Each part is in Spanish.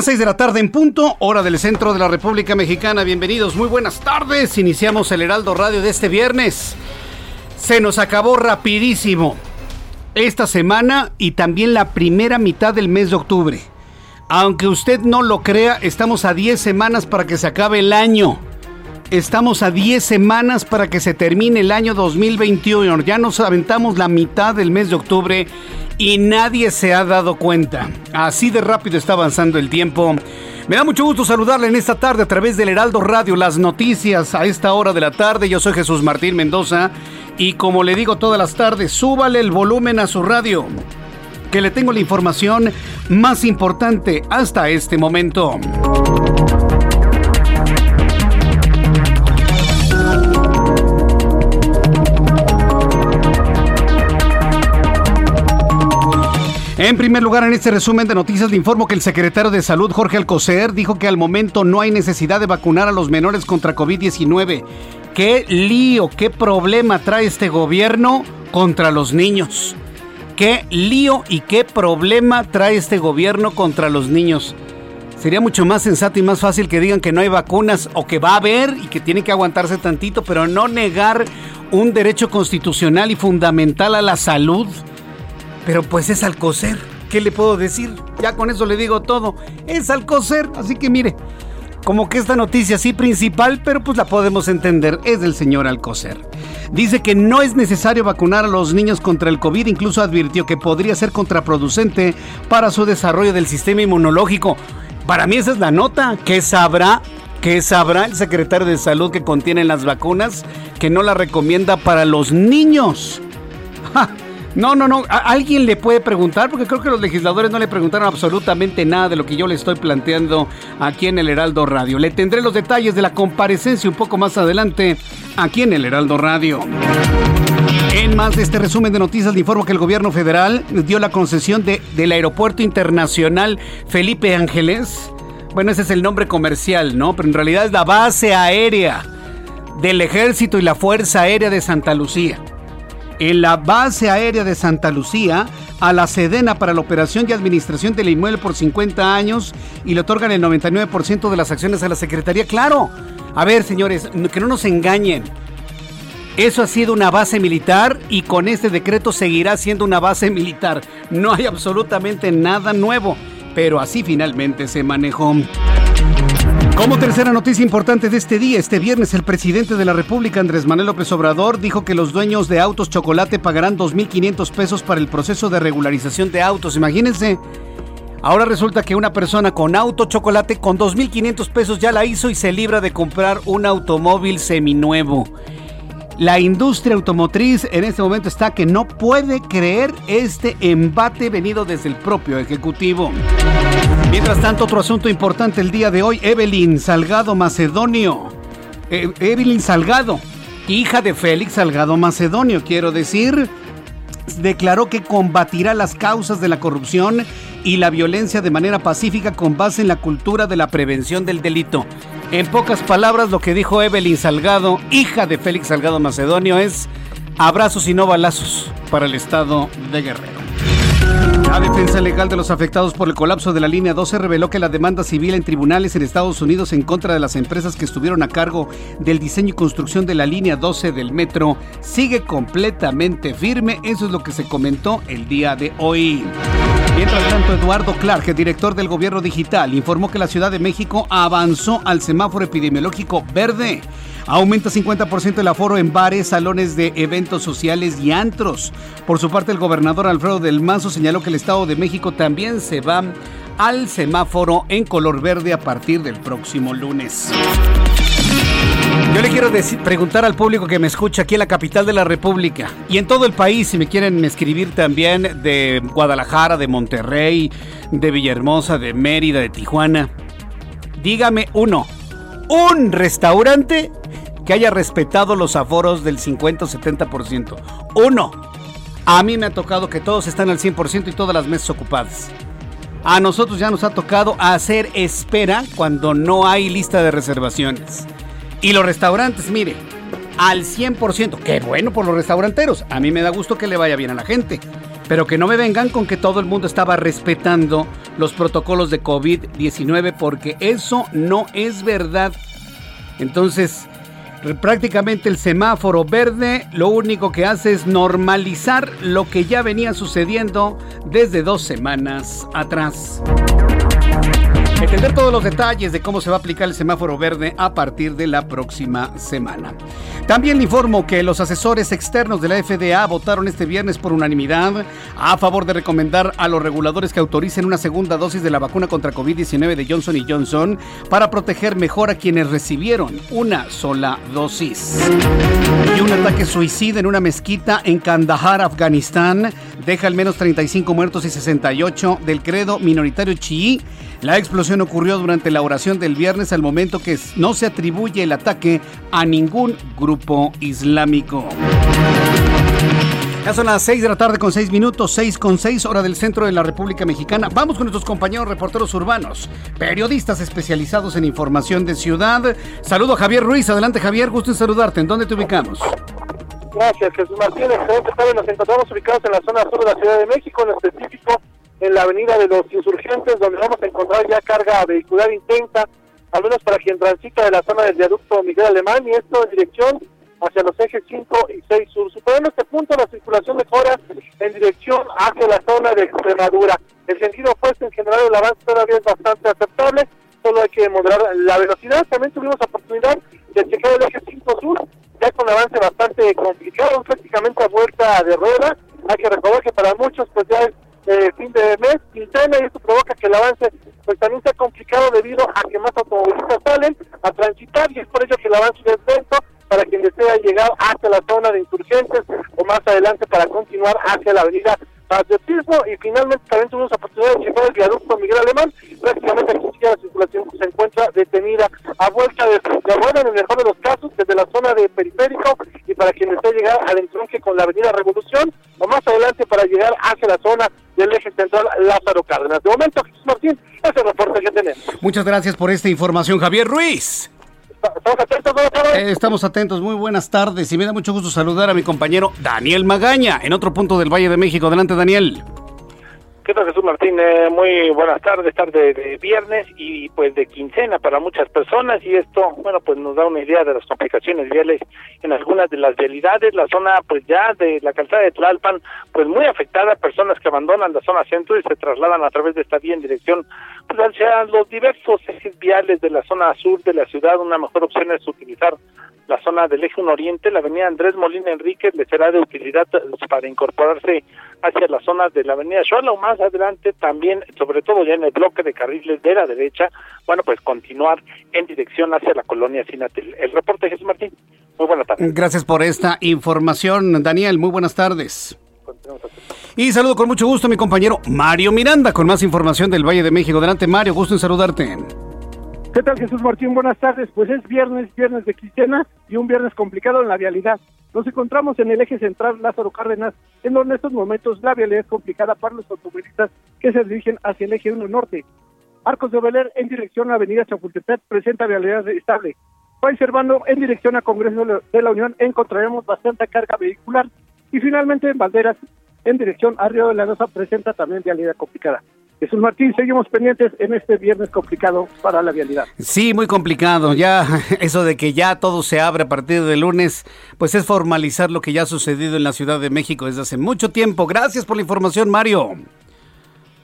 Las 6 de la tarde en punto, hora del centro de la República Mexicana. Bienvenidos, muy buenas tardes. Iniciamos el Heraldo Radio de este viernes. Se nos acabó rapidísimo esta semana y también la primera mitad del mes de octubre. Aunque usted no lo crea, estamos a 10 semanas para que se acabe el año. Estamos a 10 semanas para que se termine el año 2021. Ya nos aventamos la mitad del mes de octubre y nadie se ha dado cuenta. Así de rápido está avanzando el tiempo. Me da mucho gusto saludarle en esta tarde a través del Heraldo Radio, las noticias a esta hora de la tarde. Yo soy Jesús Martín Mendoza y como le digo todas las tardes, súbale el volumen a su radio, que le tengo la información más importante hasta este momento. En primer lugar, en este resumen de noticias le informo que el secretario de Salud, Jorge Alcocer, dijo que al momento no hay necesidad de vacunar a los menores contra COVID-19. ¿Qué lío, qué problema trae este gobierno contra los niños? ¿Qué lío y qué problema trae este gobierno contra los niños? Sería mucho más sensato y más fácil que digan que no hay vacunas o que va a haber y que tienen que aguantarse tantito, pero no negar un derecho constitucional y fundamental a la salud. Pero pues es Alcocer. ¿Qué le puedo decir? Ya con eso le digo todo. Es Alcocer. Así que mire, como que esta noticia sí principal, pero pues la podemos entender, es del señor Alcocer. Dice que no es necesario vacunar a los niños contra el COVID, incluso advirtió que podría ser contraproducente para su desarrollo del sistema inmunológico. Para mí esa es la nota. ¿Qué sabrá? ¿Qué sabrá el secretario de salud que contienen las vacunas que no la recomienda para los niños? ¡Ja! No, no, no. alguien le puede preguntar, porque creo que los legisladores no le preguntaron absolutamente nada de lo que yo le estoy planteando aquí en el Heraldo Radio. Le tendré los detalles de la comparecencia un poco más adelante aquí en el Heraldo Radio. En más de este resumen de noticias, le informo que el gobierno federal dio la concesión de, del Aeropuerto Internacional Felipe Ángeles. Bueno, ese es el nombre comercial, ¿no? Pero en realidad es la base aérea del Ejército y la Fuerza Aérea de Santa Lucía en la base aérea de Santa Lucía a la Sedena para la operación y administración del inmueble por 50 años y le otorgan el 99% de las acciones a la Secretaría. Claro, a ver señores, que no nos engañen. Eso ha sido una base militar y con este decreto seguirá siendo una base militar. No hay absolutamente nada nuevo, pero así finalmente se manejó. Como tercera noticia importante de este día, este viernes el presidente de la República, Andrés Manuel López Obrador, dijo que los dueños de autos chocolate pagarán 2.500 pesos para el proceso de regularización de autos. Imagínense, ahora resulta que una persona con auto chocolate con 2.500 pesos ya la hizo y se libra de comprar un automóvil seminuevo. La industria automotriz en este momento está que no puede creer este embate venido desde el propio Ejecutivo. Mientras tanto, otro asunto importante el día de hoy, Evelyn Salgado Macedonio. Eh, Evelyn Salgado, hija de Félix Salgado Macedonio, quiero decir, declaró que combatirá las causas de la corrupción y la violencia de manera pacífica con base en la cultura de la prevención del delito. En pocas palabras, lo que dijo Evelyn Salgado, hija de Félix Salgado Macedonio, es abrazos y no balazos para el estado de Guerrero. La defensa legal de los afectados por el colapso de la línea 12 reveló que la demanda civil en tribunales en Estados Unidos en contra de las empresas que estuvieron a cargo del diseño y construcción de la línea 12 del metro sigue completamente firme. Eso es lo que se comentó el día de hoy. Mientras tanto, Eduardo Clark, director del gobierno digital, informó que la Ciudad de México avanzó al semáforo epidemiológico verde. Aumenta 50% el aforo en bares, salones de eventos sociales y antros. Por su parte, el gobernador Alfredo del Mazo señaló que el Estado de México también se va al semáforo en color verde a partir del próximo lunes. Yo le quiero preguntar al público que me escucha aquí en la capital de la República y en todo el país, si me quieren escribir también de Guadalajara, de Monterrey, de Villahermosa, de Mérida, de Tijuana. Dígame uno, un restaurante que haya respetado los aforos del 50 o 70%. Uno, a mí me ha tocado que todos están al 100% y todas las mesas ocupadas. A nosotros ya nos ha tocado hacer espera cuando no hay lista de reservaciones. Y los restaurantes, mire, al 100%. Qué bueno por los restauranteros. A mí me da gusto que le vaya bien a la gente. Pero que no me vengan con que todo el mundo estaba respetando los protocolos de COVID-19 porque eso no es verdad. Entonces, prácticamente el semáforo verde lo único que hace es normalizar lo que ya venía sucediendo desde dos semanas atrás. Entender todos los detalles de cómo se va a aplicar el semáforo verde a partir de la próxima semana. También le informo que los asesores externos de la FDA votaron este viernes por unanimidad a favor de recomendar a los reguladores que autoricen una segunda dosis de la vacuna contra COVID-19 de Johnson Johnson para proteger mejor a quienes recibieron una sola dosis. Y un ataque suicida en una mezquita en Kandahar, Afganistán, deja al menos 35 muertos y 68 del credo minoritario chií la explosión ocurrió durante la oración del viernes al momento que no se atribuye el ataque a ningún grupo islámico. Ya son las 6 de la tarde con 6 minutos, 6 con 6 hora del centro de la República Mexicana. Vamos con nuestros compañeros reporteros urbanos, periodistas especializados en información de ciudad. Saludo a Javier Ruiz. Adelante Javier, gusto en saludarte. ¿En dónde te ubicamos? Gracias Jesús Martínez. Nos encontramos ubicados en la zona sur de la Ciudad de México, en específico en la avenida de los insurgentes, donde vamos a encontrar ya carga vehicular intensa, al menos para quien transita de la zona del viaducto Miguel Alemán, y esto en dirección hacia los ejes 5 y 6 sur. Superando este punto, la circulación mejora en dirección hacia la zona de Extremadura. El sentido opuesto, en general, el avance todavía es bastante aceptable, solo hay que moderar la velocidad. También tuvimos oportunidad de checar el eje 5 sur, ya con avance bastante complicado, prácticamente a vuelta de rueda. Hay que recordar que para muchos, pues ya es eh, fin de mes, quincena, y esto provoca que el avance pues también sea complicado debido a que más automovilistas salen a transitar y es por ello que el avance es lento para quien desea llegar hacia la zona de insurgentes o más adelante para continuar hacia la avenida patriotismo. Y finalmente también tuvimos oportunidad de llegar el viaducto Miguel Alemán, prácticamente aquí ya la circulación se encuentra detenida a vuelta de, de rueda en el mejor de los casos desde la zona de periférico. Y para quien desea llegar al entronque con la avenida Revolución o más adelante para llegar hacia la zona del eje central Lázaro Cárdenas. De momento, Jesús Martín, ese es el reporte que tenemos. Muchas gracias por esta información, Javier Ruiz. Estamos atentos, eh, estamos atentos, muy buenas tardes y me da mucho gusto saludar a mi compañero Daniel Magaña en otro punto del Valle de México. Adelante, Daniel. ¿Qué Jesús Martín? Eh, muy buenas tardes, tarde de viernes y pues de quincena para muchas personas y esto, bueno, pues nos da una idea de las complicaciones viales en algunas de las vialidades, la zona pues ya de la calzada de Tlalpan, pues muy afectada, personas que abandonan la zona centro y se trasladan a través de esta vía en dirección pues hacia los diversos ejes viales de la zona sur de la ciudad, una mejor opción es utilizar la zona del eje 1 oriente, la avenida Andrés Molina Enríquez le será de utilidad para incorporarse hacia la zona de la avenida Xoala o más adelante también, sobre todo ya en el bloque de carriles de la derecha, bueno, pues continuar en dirección hacia la colonia Sinatel. El reporte Jesús Martín, muy buenas tardes. Gracias por esta información, Daniel, muy buenas tardes. Y saludo con mucho gusto a mi compañero Mario Miranda con más información del Valle de México. Adelante, Mario, gusto en saludarte. ¿Qué tal Jesús Martín? Buenas tardes. Pues es viernes, viernes de quincena y un viernes complicado en la vialidad. Nos encontramos en el eje central Lázaro Cárdenas, en donde en estos momentos la vialidad es complicada para los automovilistas que se dirigen hacia el eje 1 norte. Arcos de Beler en dirección a Avenida Chapultepec presenta vialidad estable. Juan Servando en dirección a Congreso de la Unión encontraremos bastante carga vehicular. Y finalmente en Valderas en dirección a Río de la Rosa presenta también vialidad complicada. Jesús Martín, seguimos pendientes en este viernes complicado para la vialidad. Sí, muy complicado. Ya eso de que ya todo se abre a partir del lunes, pues es formalizar lo que ya ha sucedido en la Ciudad de México desde hace mucho tiempo. Gracias por la información, Mario.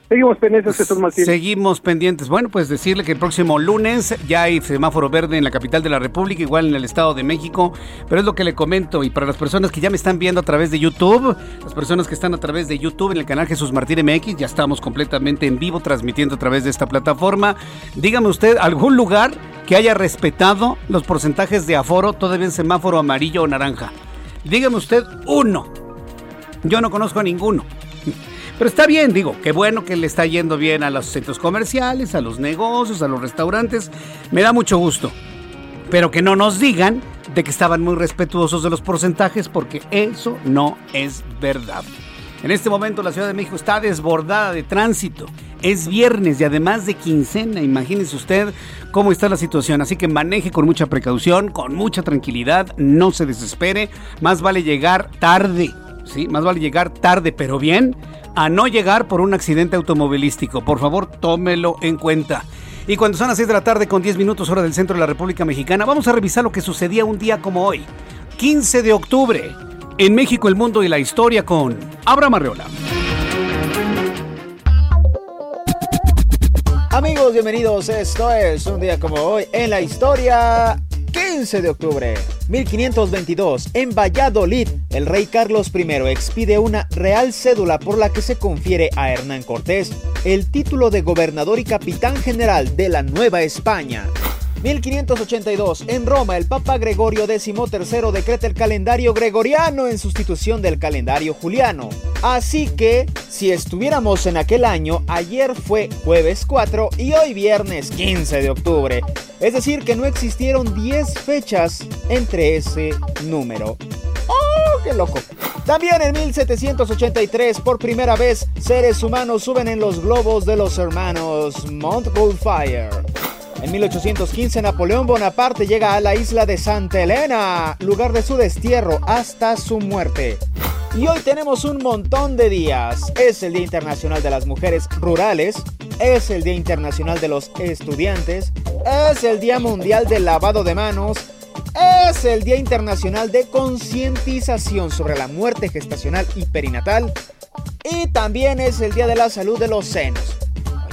Seguimos pendientes, Jesús Martín. Seguimos pendientes. Bueno, pues decirle que el próximo lunes ya hay semáforo verde en la capital de la República, igual en el Estado de México. Pero es lo que le comento. Y para las personas que ya me están viendo a través de YouTube, las personas que están a través de YouTube en el canal Jesús Martín MX, ya estamos completamente en vivo transmitiendo a través de esta plataforma. Dígame usted, ¿algún lugar que haya respetado los porcentajes de aforo todavía en semáforo amarillo o naranja? Dígame usted uno. Yo no conozco a ninguno. Pero está bien, digo, qué bueno que le está yendo bien a los centros comerciales, a los negocios, a los restaurantes. Me da mucho gusto. Pero que no nos digan de que estaban muy respetuosos de los porcentajes, porque eso no es verdad. En este momento la Ciudad de México está desbordada de tránsito. Es viernes y además de quincena, imagínese usted cómo está la situación. Así que maneje con mucha precaución, con mucha tranquilidad, no se desespere. Más vale llegar tarde, ¿sí? Más vale llegar tarde, pero bien, a no llegar por un accidente automovilístico. Por favor, tómelo en cuenta. Y cuando son las 6 de la tarde con 10 minutos hora del centro de la República Mexicana, vamos a revisar lo que sucedía un día como hoy, 15 de octubre, en México, el mundo y la historia con Abraham Arreola. Amigos, bienvenidos. Esto es un día como hoy en la historia 15 de octubre 1522, en Valladolid, el rey Carlos I expide una real cédula por la que se confiere a Hernán Cortés el título de gobernador y capitán general de la Nueva España. 1582. En Roma, el Papa Gregorio XIII decreta el calendario gregoriano en sustitución del calendario juliano. Así que, si estuviéramos en aquel año, ayer fue jueves 4 y hoy viernes 15 de octubre. Es decir, que no existieron 10 fechas entre ese número. ¡Oh, qué loco! También en 1783, por primera vez, seres humanos suben en los globos de los hermanos Montgolfier. En 1815 Napoleón Bonaparte llega a la isla de Santa Elena, lugar de su destierro hasta su muerte. Y hoy tenemos un montón de días. Es el Día Internacional de las Mujeres Rurales, es el Día Internacional de los Estudiantes, es el Día Mundial del Lavado de Manos, es el Día Internacional de Concientización sobre la Muerte Gestacional y Perinatal y también es el Día de la Salud de los Senos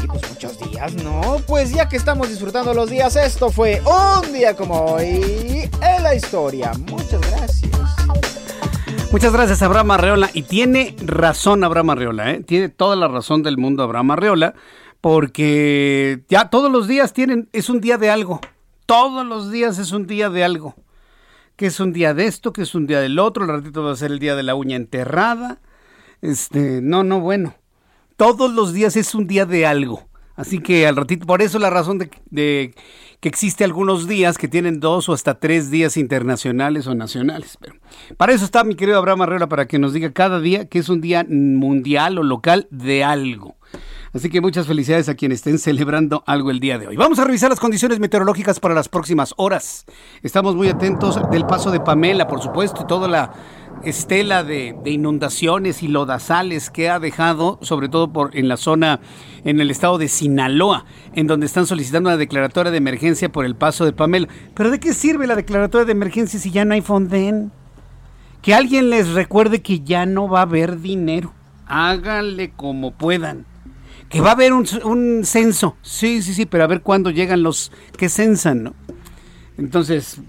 pues muchos días, ¿no? Pues ya que estamos disfrutando los días, esto fue un día como hoy en la historia. Muchas gracias. Muchas gracias, Abraham Arreola. Y tiene razón Abraham Arreola, ¿eh? Tiene toda la razón del mundo Abraham Arreola, porque ya todos los días tienen, es un día de algo. Todos los días es un día de algo. Que es un día de esto, que es un día del otro. El ratito va a ser el día de la uña enterrada. Este, no, no, bueno todos los días es un día de algo. Así que al ratito, por eso la razón de, que existe algunos días que tienen dos o hasta tres días internacionales o nacionales. Pero para eso está mi querido Abraham Arreola, para que nos diga cada día que es un día mundial o local de algo. Así que muchas felicidades a quienes estén celebrando algo el día de hoy. Vamos a revisar las condiciones meteorológicas para las próximas horas. Estamos muy atentos del paso de Pamela, por supuesto, y toda la estela de, inundaciones y lodazales que ha dejado, sobre todo por, en la zona, en el estado de Sinaloa, en donde están solicitando una declaratoria de emergencia por el paso de Pamela. Pero ¿de qué sirve la declaratoria de emergencia si ya no hay fonden? Que alguien les recuerde que ya no va a haber dinero. Háganle como puedan. Que va a haber un, censo. Sí, sí, sí, pero a ver cuándo llegan los que censan, ¿no? Entonces,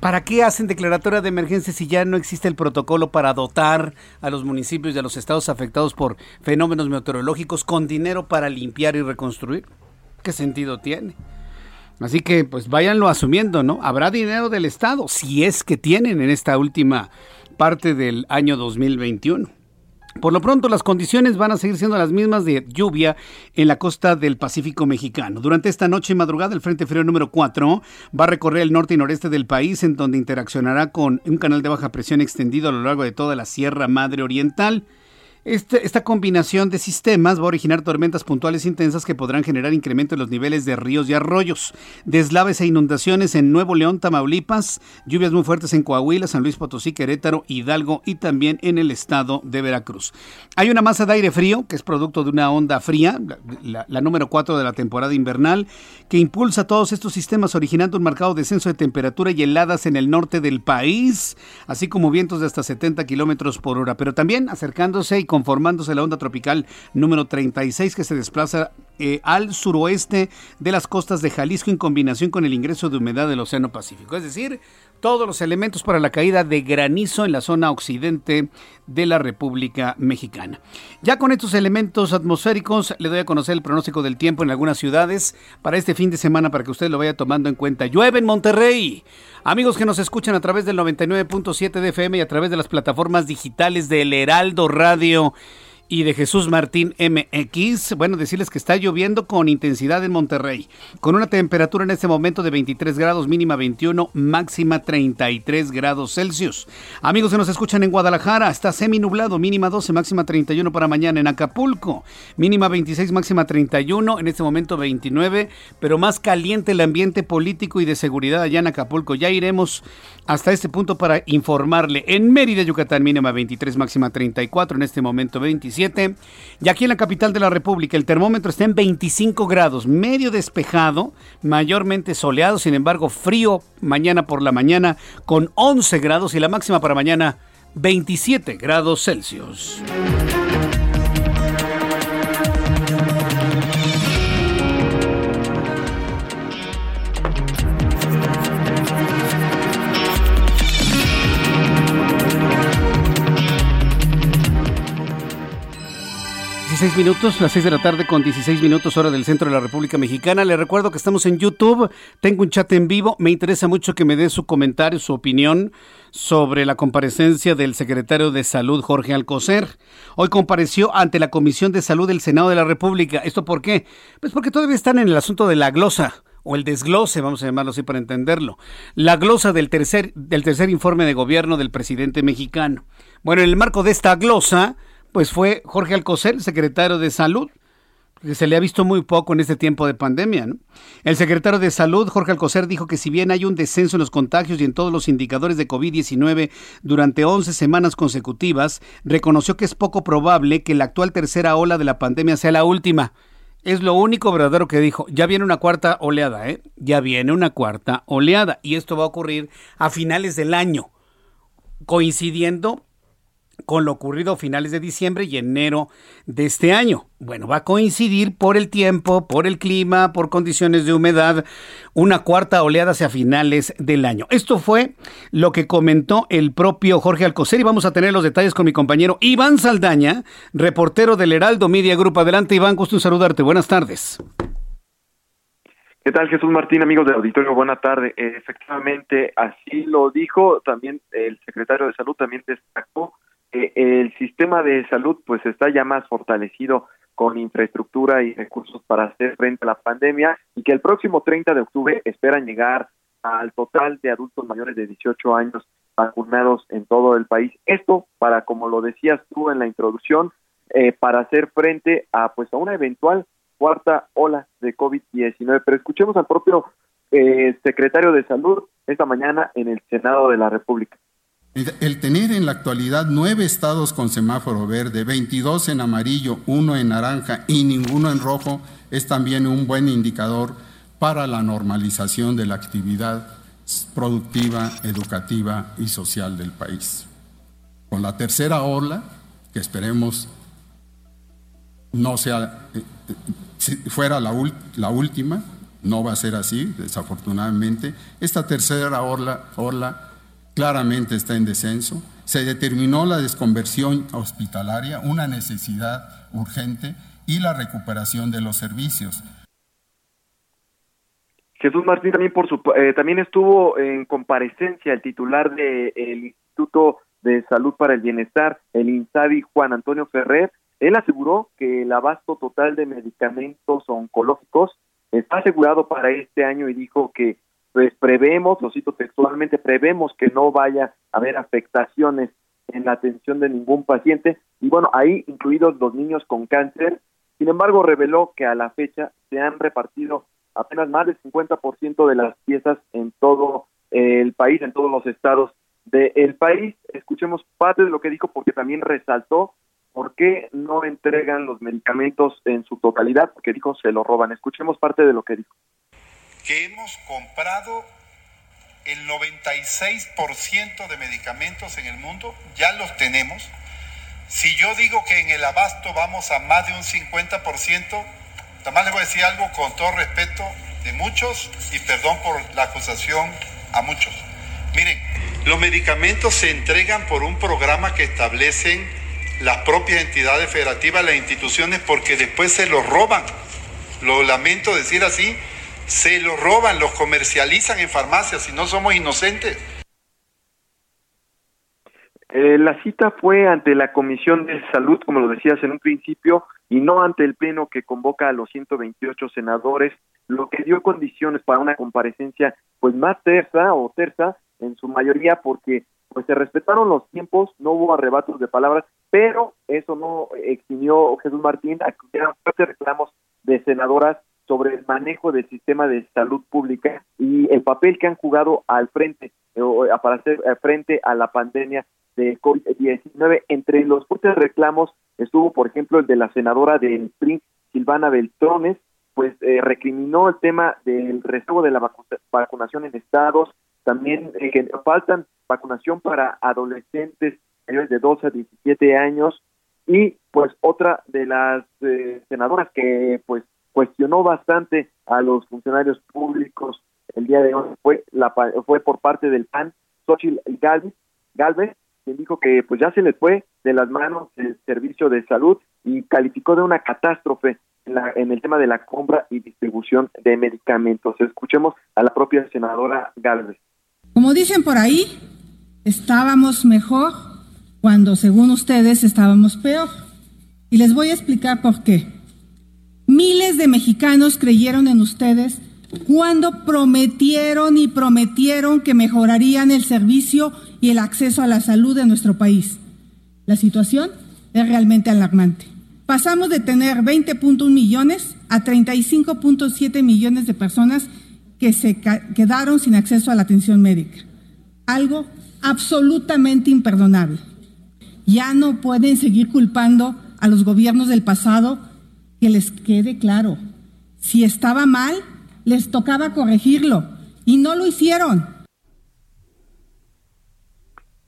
¿Para qué hacen declaratoria de emergencia si ya no existe el protocolo para dotar a los municipios y a los estados afectados por fenómenos meteorológicos con dinero para limpiar y reconstruir? ¿Qué sentido tiene? Así que pues váyanlo asumiendo, ¿no? Habrá dinero del Estado, si es que tienen en esta última parte del año 2021. Por lo pronto, las condiciones van a seguir siendo las mismas de lluvia en la costa del Pacífico mexicano. Durante esta noche y madrugada, el Frente Frío número 4 va a recorrer el norte y noreste del país, en donde interaccionará con un canal de baja presión extendido a lo largo de toda la Sierra Madre Oriental. Este, esta combinación de sistemas va a originar tormentas puntuales intensas que podrán generar incremento en los niveles de ríos y arroyos, deslaves e inundaciones en Nuevo León, Tamaulipas, lluvias muy fuertes en Coahuila, San Luis Potosí, Querétaro, Hidalgo y también en el estado de Veracruz. Hay una masa de aire frío, que es producto de una onda fría, la, la número 4 de la temporada invernal, que impulsa todos estos sistemas originando un marcado descenso de temperatura y heladas en el norte del país, así como vientos de hasta 70 kilómetros por hora, pero también acercándose y conformándose la onda tropical número 36 que se desplaza eh, al suroeste de las costas de Jalisco en combinación con el ingreso de humedad del Océano Pacífico. Es decir, todos los elementos para la caída de granizo en la zona occidente de la República Mexicana. Ya con estos elementos atmosféricos le doy a conocer el pronóstico del tiempo en algunas ciudades para este fin de semana para que usted lo vaya tomando en cuenta. Llueve en Monterrey. Amigos que nos escuchan a través del 99.7 de FM y a través de las plataformas digitales del Heraldo Radio y de Jesús Martín MX. Bueno, decirles que está lloviendo con intensidad en Monterrey, con una temperatura en este momento de 23 grados, mínima 21, máxima 33 grados Celsius. Amigos que nos escuchan en Guadalajara, está semi nublado, mínima 12, máxima 31 para mañana. En Acapulco, mínima 26, máxima 31, en este momento 29, pero más caliente el ambiente político y de seguridad allá en Acapulco. Ya iremos hasta este punto para informarle. En Mérida, Yucatán, mínima 23, máxima 34, en este momento 27. Y aquí en la capital de la República, el termómetro está en 25 grados, medio despejado, mayormente soleado, sin embargo frío mañana por la mañana con 11 grados y la máxima para mañana 27 grados Celsius. 16 minutos, las 6 de la tarde con 16 minutos hora del centro de la República Mexicana. Le recuerdo que estamos en YouTube, tengo un chat en vivo, me interesa mucho que me dé su comentario, su opinión sobre la comparecencia del secretario de Salud Jorge Alcocer. Hoy compareció ante la Comisión de Salud del Senado de la República. ¿Esto por qué? Pues porque todavía están en el asunto de la glosa o el desglose, vamos a llamarlo así para entenderlo, la glosa del tercer, del tercer informe de gobierno del presidente mexicano. Bueno, en el marco de esta glosa, pues fue Jorge Alcocer, secretario de Salud, que se le ha visto muy poco en este tiempo de pandemia. El secretario de Salud, Jorge Alcocer, dijo que si bien hay un descenso en los contagios y en todos los indicadores de COVID-19 durante 11 semanas consecutivas, reconoció que es poco probable que la actual tercera ola de la pandemia sea la última. Es lo único verdadero que dijo. Ya viene una cuarta oleada, ¿eh? Ya viene una cuarta oleada. Y esto va a ocurrir a finales del año, coincidiendo con lo ocurrido a finales de diciembre y enero de este año. Bueno, va a coincidir por el tiempo, por el clima, por condiciones de humedad, una cuarta oleada hacia finales del año. Esto fue lo que comentó el propio Jorge Alcocer y vamos a tener los detalles con mi compañero Iván Saldaña, reportero del Heraldo Media Group. Adelante Iván, gusto saludarte. Buenas tardes. ¿Qué tal Jesús Martín, amigos del auditorio? Buena tarde. efectivamente, así lo dijo también el secretario de Salud, también destacó el sistema de salud pues está ya más fortalecido con infraestructura y recursos para hacer frente a la pandemia y que el próximo 30 de octubre esperan llegar al total de adultos mayores de 18 años vacunados en todo el país. Esto para, como lo decías tú en la introducción, eh, para hacer frente a pues a una eventual cuarta ola de COVID-19. Pero escuchemos al propio eh, secretario de Salud esta mañana en el Senado de la República. El tener en la actualidad nueve estados con semáforo verde, 22 en amarillo, uno en naranja y ninguno en rojo es también un buen indicador para la normalización de la actividad productiva, educativa y social del país. Con la tercera ola, que esperemos no sea, eh, eh, si fuera la, la última, no va a ser así, desafortunadamente, esta tercera ola, ola claramente está en descenso. Se determinó la desconversión hospitalaria, una necesidad urgente, y la recuperación de los servicios. Jesús Martín también por su eh, también estuvo en comparecencia el titular del Instituto de Salud para el Bienestar, el INSABI Juan Antonio Ferrer. Él aseguró que el abasto total de medicamentos oncológicos está asegurado para este año y dijo que pues prevemos, lo cito textualmente, prevemos que no vaya a haber afectaciones en la atención de ningún paciente y bueno, ahí incluidos los niños con cáncer. Sin embargo, reveló que a la fecha se han repartido apenas más del 50% de las piezas en todo el país, en todos los estados del país. Escuchemos parte de lo que dijo porque también resaltó por qué no entregan los medicamentos en su totalidad, porque dijo se lo roban. Escuchemos parte de lo que dijo. Que hemos comprado el 96% de medicamentos en el mundo, ya los tenemos. Si yo digo que en el abasto vamos a más de un 50%, Además les voy a decir algo con todo respeto de muchos y perdón por la acusación a muchos. Miren, los medicamentos se entregan por un programa que establecen las propias entidades federativas, las instituciones, porque después se los roban. Lo lamento decir así, se los roban, los comercializan en farmacias y no somos inocentes. Eh, la cita fue ante la Comisión de Salud, como lo decías en un principio, y no ante el Pleno que convoca a los 128 senadores, lo que dio condiciones para una comparecencia pues más tersa o terza en su mayoría porque pues se respetaron los tiempos, no hubo arrebatos de palabras, pero eso no eximió Jesús Martín a que hubieran fuertes reclamos de senadoras sobre el manejo del sistema de salud pública y el papel que han jugado al frente eh, para hacer eh, frente a la pandemia de COVID-19. Entre los fuertes reclamos estuvo, por ejemplo, el de la senadora del PRI, Silvana Beltrones, pues eh, recriminó el tema del reservo de la vacunación en estados, también eh, que faltan vacunación para adolescentes mayores de 12 a 17 años y pues otra de las eh, senadoras que pues cuestionó bastante a los funcionarios públicos el día de hoy fue la fue por parte del PAN Xochitl Galvez, quien dijo que pues ya se les fue de las manos el servicio de salud y calificó de una catástrofe en, el tema de la compra y distribución de medicamentos. Escuchemos a la propia senadora Galvez. Como dicen por ahí, estábamos mejor cuando según ustedes estábamos peor. Y les voy a explicar por qué. Miles de mexicanos creyeron en ustedes cuando prometieron y prometieron que mejorarían el servicio y el acceso a la salud de nuestro país. La situación es realmente alarmante. Pasamos de tener 20.1 millones a 35.7 millones de personas que se quedaron sin acceso a la atención médica. Algo absolutamente imperdonable. Ya no pueden seguir culpando a los gobiernos del pasado. Que les quede claro, si estaba mal, les tocaba corregirlo y no lo hicieron.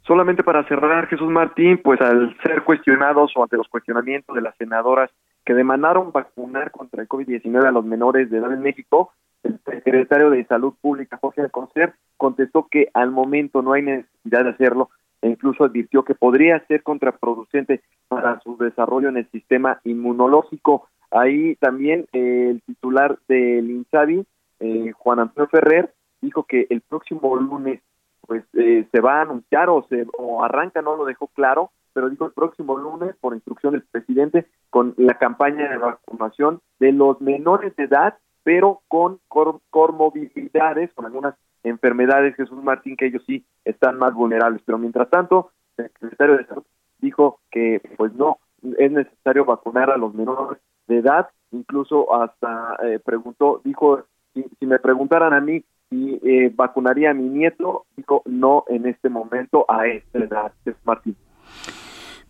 Solamente para cerrar, Jesús Martín, pues al ser cuestionados o ante los cuestionamientos de las senadoras que demandaron vacunar contra el COVID-19 a los menores de edad en México, el secretario de Salud Pública, Jorge Alcocer, contestó que al momento no hay necesidad de hacerlo e incluso advirtió que podría ser contraproducente para su desarrollo en el sistema inmunológico. Ahí también eh, el titular del INSABI, eh, Juan Antonio Ferrer, dijo que el próximo lunes pues eh, se va a anunciar o se o arranca, no lo dejó claro, pero dijo el próximo lunes por instrucción del presidente con la campaña de vacunación de los menores de edad, pero con comorbilidades, con algunas enfermedades, Jesús Martín, que ellos sí están más vulnerables. Pero mientras tanto, el secretario de Salud dijo que pues no es necesario vacunar a los menores de edad, incluso hasta eh, preguntó, dijo, si, si me preguntaran a mí y eh, vacunaría a mi nieto, dijo no en este momento a esta edad, Martín.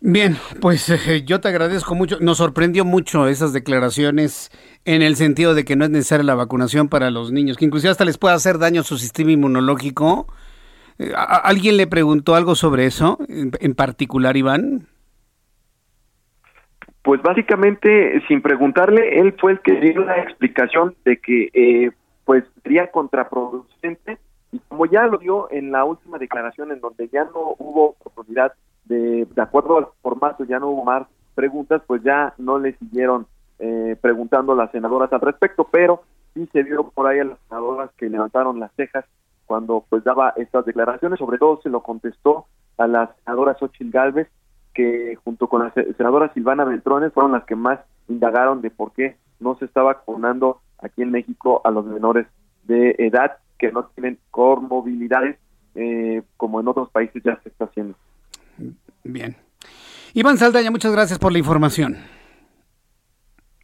Bien, pues eh, yo te agradezco mucho. Nos sorprendió mucho esas declaraciones en el sentido de que no es necesaria la vacunación para los niños, que inclusive hasta les puede hacer daño a su sistema inmunológico. Eh, ¿Alguien le preguntó algo sobre eso en, particular, Iván? Pues básicamente, sin preguntarle, él fue el que dio la explicación de que eh, pues sería contraproducente. Y como ya lo dio en la última declaración en donde ya no hubo oportunidad de, de acuerdo al formato, ya no hubo más preguntas, pues ya no le siguieron eh, preguntando las senadoras al respecto, pero sí se vio por ahí a las senadoras que levantaron las cejas cuando pues daba estas declaraciones, sobre todo se lo contestó a la senadora Xochitl Galvez, que junto con la senadora Silvana Beltrones fueron las que más indagaron de por qué no se estaba vacunando aquí en México a los menores de edad que no tienen comorbilidades eh, como en otros países ya se está haciendo. Bien. Iván Saldaña, muchas gracias por la información.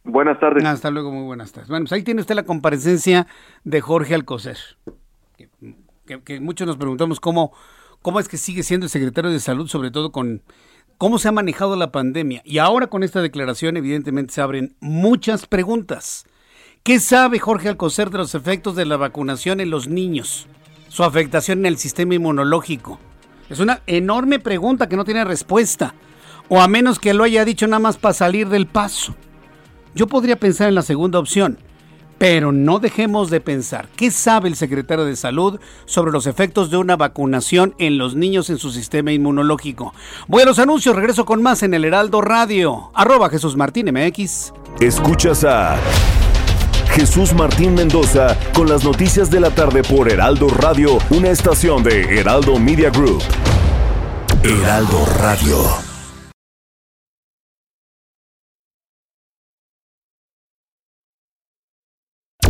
Buenas tardes. Hasta luego, muy buenas tardes. Bueno, pues ahí tiene usted la comparecencia de Jorge Alcocer. Que, que, muchos nos preguntamos cómo, cómo es que sigue siendo el secretario de Salud, sobre todo con cómo se ha manejado la pandemia. Y ahora con esta declaración, evidentemente, se abren muchas preguntas. ¿Qué sabe Jorge Alcocer de los efectos de la vacunación en los niños? Su afectación en el sistema inmunológico. Es una enorme pregunta que no tiene respuesta. O a menos que lo haya dicho nada más para salir del paso. Yo podría pensar en la segunda opción, pero no dejemos de pensar qué sabe el secretario de Salud sobre los efectos de una vacunación en los niños en su sistema inmunológico. Voy a los anuncios, regreso con más en el Heraldo Radio. Arroba Jesús Martín MX. Escuchas a Jesús Martín Mendoza con las noticias de la tarde por Heraldo Radio, una estación de Heraldo Media Group. Heraldo Radio.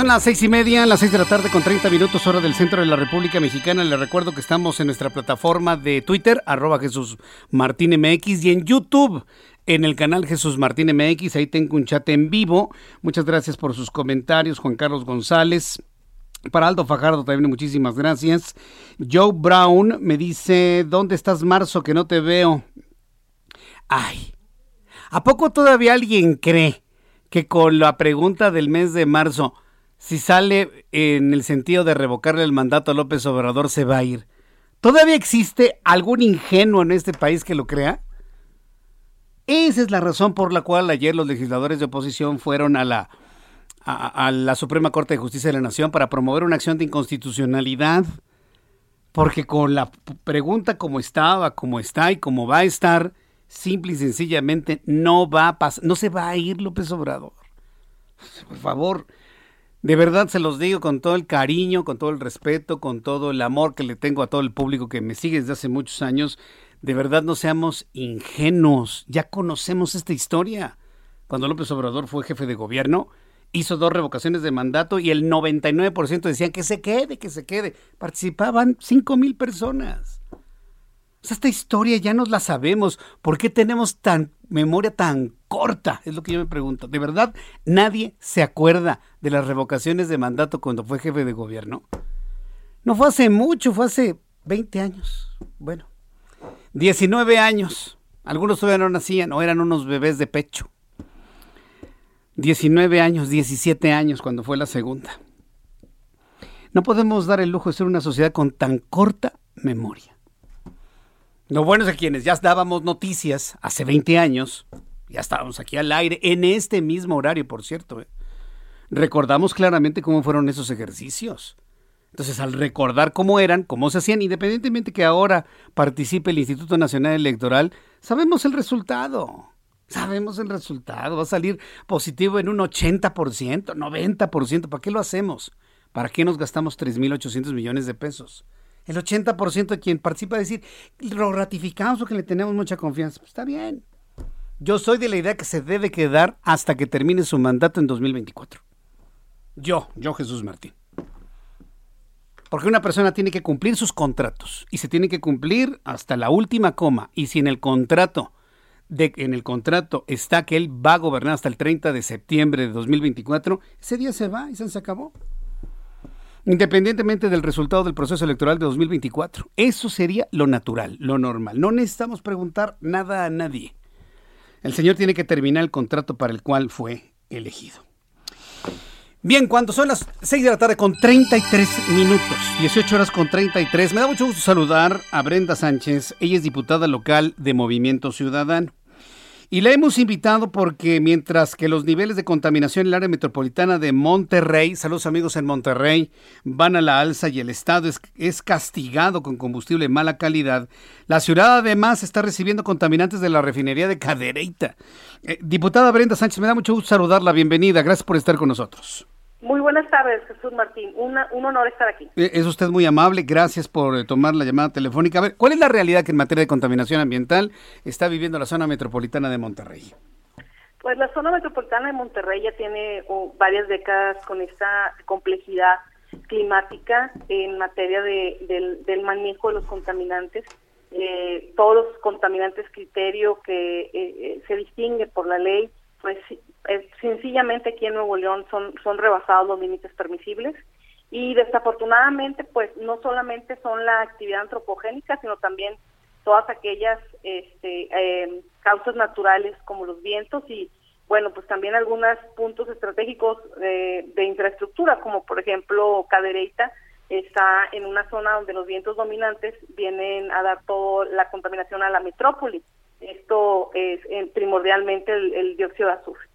Son las seis y media, las seis de la tarde con 30 minutos hora del centro de la República Mexicana. Les recuerdo que estamos en nuestra plataforma de Twitter, arroba Jesús Martín MX y en YouTube, en el canal Jesús Martín MX. Ahí tengo un chat en vivo. Muchas gracias por sus comentarios, Juan Carlos González. Para Aldo Fajardo también muchísimas gracias. Joe Brown me dice, ¿dónde estás Marzo que no te veo? Ay, ¿a poco todavía alguien cree que con la pregunta del mes de marzo si sale en el sentido de revocarle el mandato a López Obrador, se va a ir. ¿Todavía existe algún ingenuo en este país que lo crea? Esa es la razón por la cual ayer los legisladores de oposición fueron a la, a, la Suprema Corte de Justicia de la Nación para promover una acción de inconstitucionalidad. Porque con la pregunta como estaba, como está y como va a estar, simple y sencillamente no va a pasar, no se va a ir López Obrador. Por favor, de verdad se los digo con todo el cariño, con todo el respeto, con todo el amor que le tengo a todo el público que me sigue desde hace muchos años. De verdad no seamos ingenuos. Ya conocemos esta historia. Cuando López Obrador fue jefe de gobierno, hizo dos revocaciones de mandato y el 99% decían que se quede, que se quede. Participaban 5 mil personas. Esta historia ya nos la sabemos. ¿Por qué tenemos tan memoria tan corta? Es lo que yo me pregunto. ¿De verdad nadie se acuerda de las revocaciones de mandato cuando fue jefe de gobierno? No fue hace mucho, fue hace 20 años. Bueno, 19 años. Algunos todavía no nacían o eran unos bebés de pecho. 19 años, 17 años cuando fue la segunda. No podemos dar el lujo de ser una sociedad con tan corta memoria. Lo bueno es que quienes ya dábamos noticias hace 20 años, ya estábamos aquí al aire, en este mismo horario, por cierto, ¿eh? recordamos claramente cómo fueron esos ejercicios. Entonces, al recordar cómo eran, cómo se hacían, independientemente que ahora participe el Instituto Nacional Electoral, sabemos el resultado. Sabemos el resultado. Va a salir positivo en un 80%, 90%. ¿Para qué lo hacemos? ¿Para qué nos gastamos 3.800 millones de pesos? El 80% de quien participa decir, lo ratificamos porque le tenemos mucha confianza. Pues está bien. Yo soy de la idea que se debe quedar hasta que termine su mandato en 2024. Yo, yo Jesús Martín. Porque una persona tiene que cumplir sus contratos y se tiene que cumplir hasta la última coma. Y si en el contrato, de, en el contrato está que él va a gobernar hasta el 30 de septiembre de 2024, ese día se va y se acabó independientemente del resultado del proceso electoral de 2024. Eso sería lo natural, lo normal. No necesitamos preguntar nada a nadie. El señor tiene que terminar el contrato para el cual fue elegido. Bien, cuando son las 6 de la tarde con 33 minutos, 18 horas con 33, me da mucho gusto saludar a Brenda Sánchez. Ella es diputada local de Movimiento Ciudadano. Y la hemos invitado porque mientras que los niveles de contaminación en el área metropolitana de Monterrey, saludos amigos en Monterrey, van a la alza y el Estado es, castigado con combustible de mala calidad, la ciudad además está recibiendo contaminantes de la refinería de Cadereyta. Eh, diputada Brenda Sánchez, me da mucho gusto saludarla, bienvenida, gracias por estar con nosotros. Muy buenas tardes, Jesús Martín. Una, un honor estar aquí. Eh, es usted muy amable, gracias por eh, tomar la llamada telefónica. A ver, ¿cuál es la realidad que en materia de contaminación ambiental está viviendo la zona metropolitana de Monterrey? Pues la zona metropolitana de Monterrey ya tiene uh, varias décadas con esta complejidad climática en materia de, del, del, manejo de los contaminantes. Eh, todos los contaminantes criterio que eh, eh, se distingue por la ley, pues sencillamente aquí en Nuevo León son, son rebasados los límites permisibles y desafortunadamente pues no solamente son la actividad antropogénica sino también todas aquellas este, eh, causas naturales como los vientos y bueno pues también algunos puntos estratégicos de, de infraestructura como por ejemplo Cadereyta está en una zona donde los vientos dominantes vienen a dar toda la contaminación a la metrópoli esto es eh, primordialmente el, el dióxido de azufre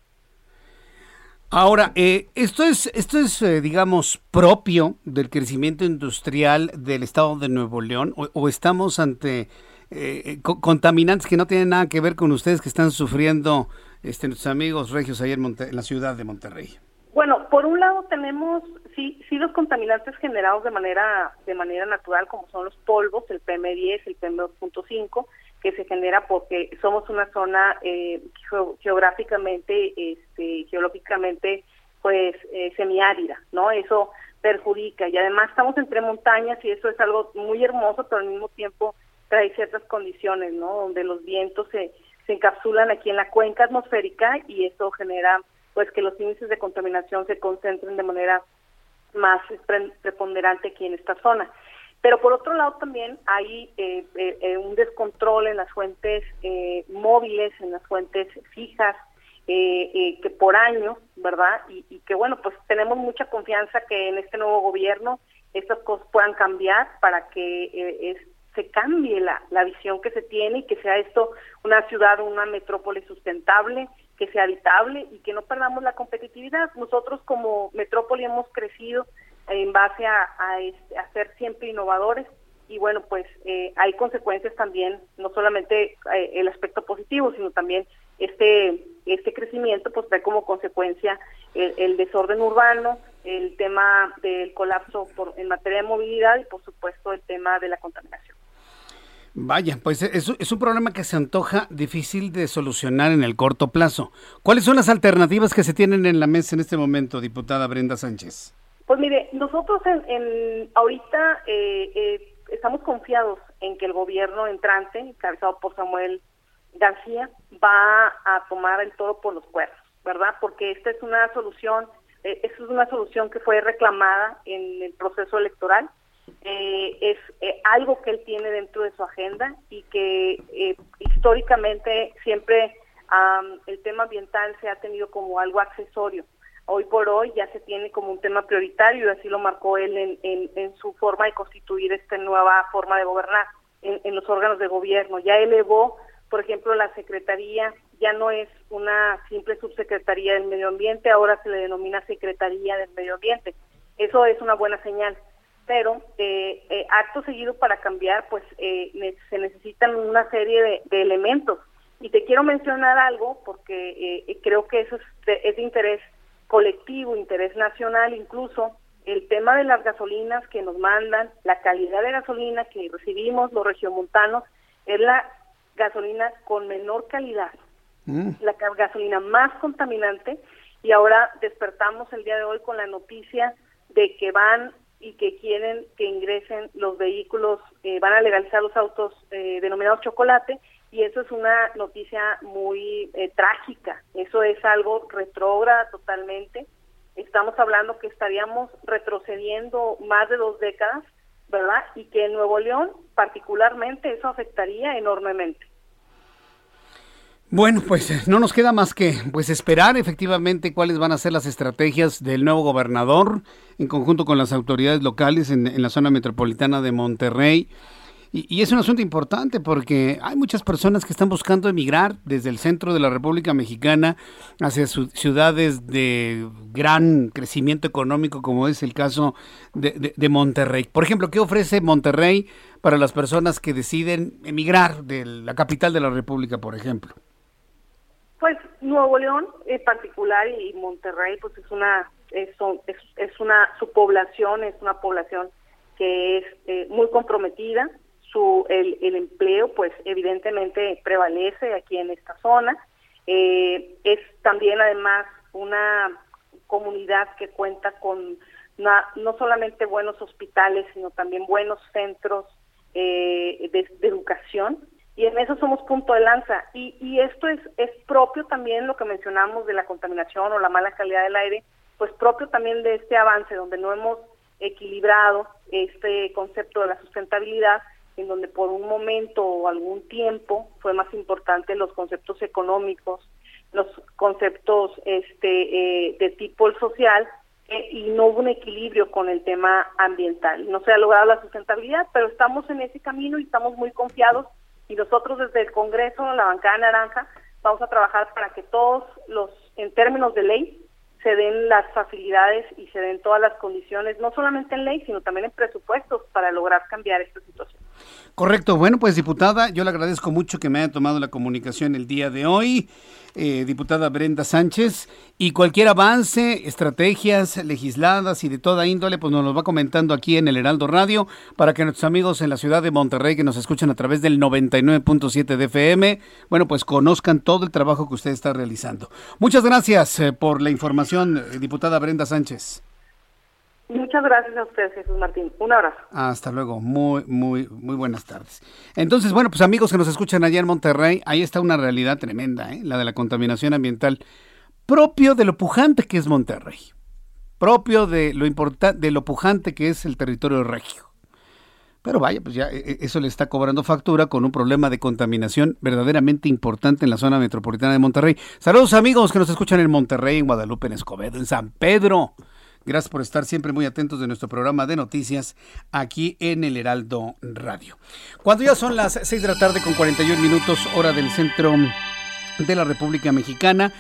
Ahora, eh, esto es, esto es eh, digamos, propio del crecimiento industrial del estado de Nuevo León, o, estamos ante contaminantes que no tienen nada que ver con ustedes que están sufriendo este, nuestros amigos regios ayer en, en la ciudad de Monterrey. Bueno, por un lado tenemos sí, sí los contaminantes generados de manera de manera natural, como son los polvos, el PM10, el PM2.5, que se genera porque somos una zona eh, geográficamente, este, geológicamente, pues eh, semiárida, ¿no? Eso perjudica y además estamos entre montañas y eso es algo muy hermoso, pero al mismo tiempo trae ciertas condiciones, ¿no? Donde los vientos se, se encapsulan aquí en la cuenca atmosférica y eso genera, pues, que los índices de contaminación se concentren de manera más preponderante aquí en esta zona. Pero por otro lado también hay eh, eh, eh, un descontrol en las fuentes móviles, en las fuentes fijas, que por años, ¿verdad? Y, que bueno, pues tenemos mucha confianza que en este nuevo gobierno estas cosas puedan cambiar para que se cambie la, la visión que se tiene y que sea esto una ciudad, una metrópoli sustentable, que sea habitable y que no perdamos la competitividad. Nosotros como metrópoli hemos crecido en base a, este, a, ser siempre innovadores y bueno, pues eh, hay consecuencias también, no solamente eh, el aspecto positivo, sino también este este crecimiento pues trae como consecuencia el, desorden urbano, el tema del colapso por, en materia de movilidad y por supuesto el tema de la contaminación. Vaya, pues es, es, un problema que se antoja difícil de solucionar en el corto plazo. ¿Cuáles son las alternativas que se tienen en la mesa en este momento, diputada Brenda Sánchez? Pues mire, nosotros en, ahorita eh, eh, estamos confiados en que el gobierno entrante, encabezado por Samuel García, va a tomar el toro por los cuernos, ¿verdad? Porque esta es una solución, eh, es una solución que fue reclamada en el proceso electoral, eh, es algo que él tiene dentro de su agenda y que históricamente siempre el tema ambiental se ha tenido como algo accesorio hoy por hoy ya se tiene como un tema prioritario y así lo marcó él en, en, su forma de constituir esta nueva forma de gobernar en, los órganos de gobierno. Ya elevó, por ejemplo, la Secretaría, ya no es una simple subsecretaría del medio ambiente, ahora se le denomina Secretaría del Medio Ambiente. Eso es una buena señal. Pero eh, eh, acto seguido para cambiar, pues eh, se necesitan una serie de, de, elementos. Y te quiero mencionar algo porque eh, creo que eso es es de interés colectivo, interés nacional, incluso el tema de las gasolinas que nos mandan, la calidad de gasolina que recibimos los regiomontanos, es la gasolina con menor calidad, mm. la gasolina más contaminante, y ahora despertamos el día de hoy con la noticia de que van y que quieren que ingresen los vehículos, eh, van a legalizar los autos eh, denominados chocolate, y eso es una noticia muy eh, trágica, eso es algo retrógrado totalmente. Estamos hablando que estaríamos retrocediendo más de dos décadas, ¿verdad? Y que en Nuevo León particularmente eso afectaría enormemente. Bueno, pues eh, no nos queda más que pues esperar efectivamente cuáles van a ser las estrategias del nuevo gobernador en conjunto con las autoridades locales en, en la zona metropolitana de Monterrey Y, es un asunto importante porque hay muchas personas que están buscando emigrar desde el centro de la República Mexicana hacia ciudades de gran crecimiento económico, como es el caso de, de, Monterrey. Por ejemplo, ¿qué ofrece Monterrey para las personas que deciden emigrar de la capital de la República, por ejemplo? Pues Nuevo León en particular y Monterrey, pues es una es, es, una su población es una población que es eh, muy comprometida el, empleo pues evidentemente prevalece aquí en esta zona. Eh, es también además una comunidad que cuenta con no solamente buenos hospitales, sino también buenos centros eh, de, educación y en eso somos punto de lanza. Y, y esto es, es propio también lo que mencionamos de la contaminación o la mala calidad del aire, pues propio también de este avance donde no hemos equilibrado este concepto de la sustentabilidad en donde por un momento o algún tiempo fue más importante los conceptos económicos, los conceptos este eh, de tipo social eh, y no hubo un equilibrio con el tema ambiental. No se ha logrado la sustentabilidad, pero estamos en ese camino y estamos muy confiados y nosotros desde el Congreso, la bancada naranja, vamos a trabajar para que todos los, en términos de ley, se den las facilidades y se den todas las condiciones, no solamente en ley, sino también en presupuestos para lograr cambiar esta situación. Correcto. Bueno, pues diputada, yo le agradezco mucho que me haya tomado la comunicación el día de hoy, eh, diputada Brenda Sánchez, y cualquier avance, estrategias legisladas y de toda índole, pues nos lo va comentando aquí en el Heraldo Radio para que nuestros amigos en la ciudad de Monterrey que nos escuchan a través del 99.7 de FM, bueno, pues conozcan todo el trabajo que usted está realizando. Muchas gracias eh, por la información, diputada Brenda Sánchez. Muchas gracias a usted, Jesús Martín. Un abrazo. Hasta luego. Muy, muy, muy buenas tardes. Entonces, bueno, pues amigos que nos escuchan allá en Monterrey, ahí está una realidad tremenda, ¿eh? la de la contaminación ambiental, propio de lo pujante que es Monterrey, propio de lo de lo pujante que es el territorio regio. Pero vaya, pues ya e, e, eso le está cobrando factura con un problema de contaminación verdaderamente importante en la zona metropolitana de Monterrey. Saludos amigos que nos escuchan en Monterrey, en Guadalupe, en Escobedo, en San Pedro. Gracias por estar siempre muy atentos de nuestro programa de noticias aquí en el Heraldo Radio. Cuando ya son las 6 de la tarde con 41 minutos hora del centro de la República Mexicana,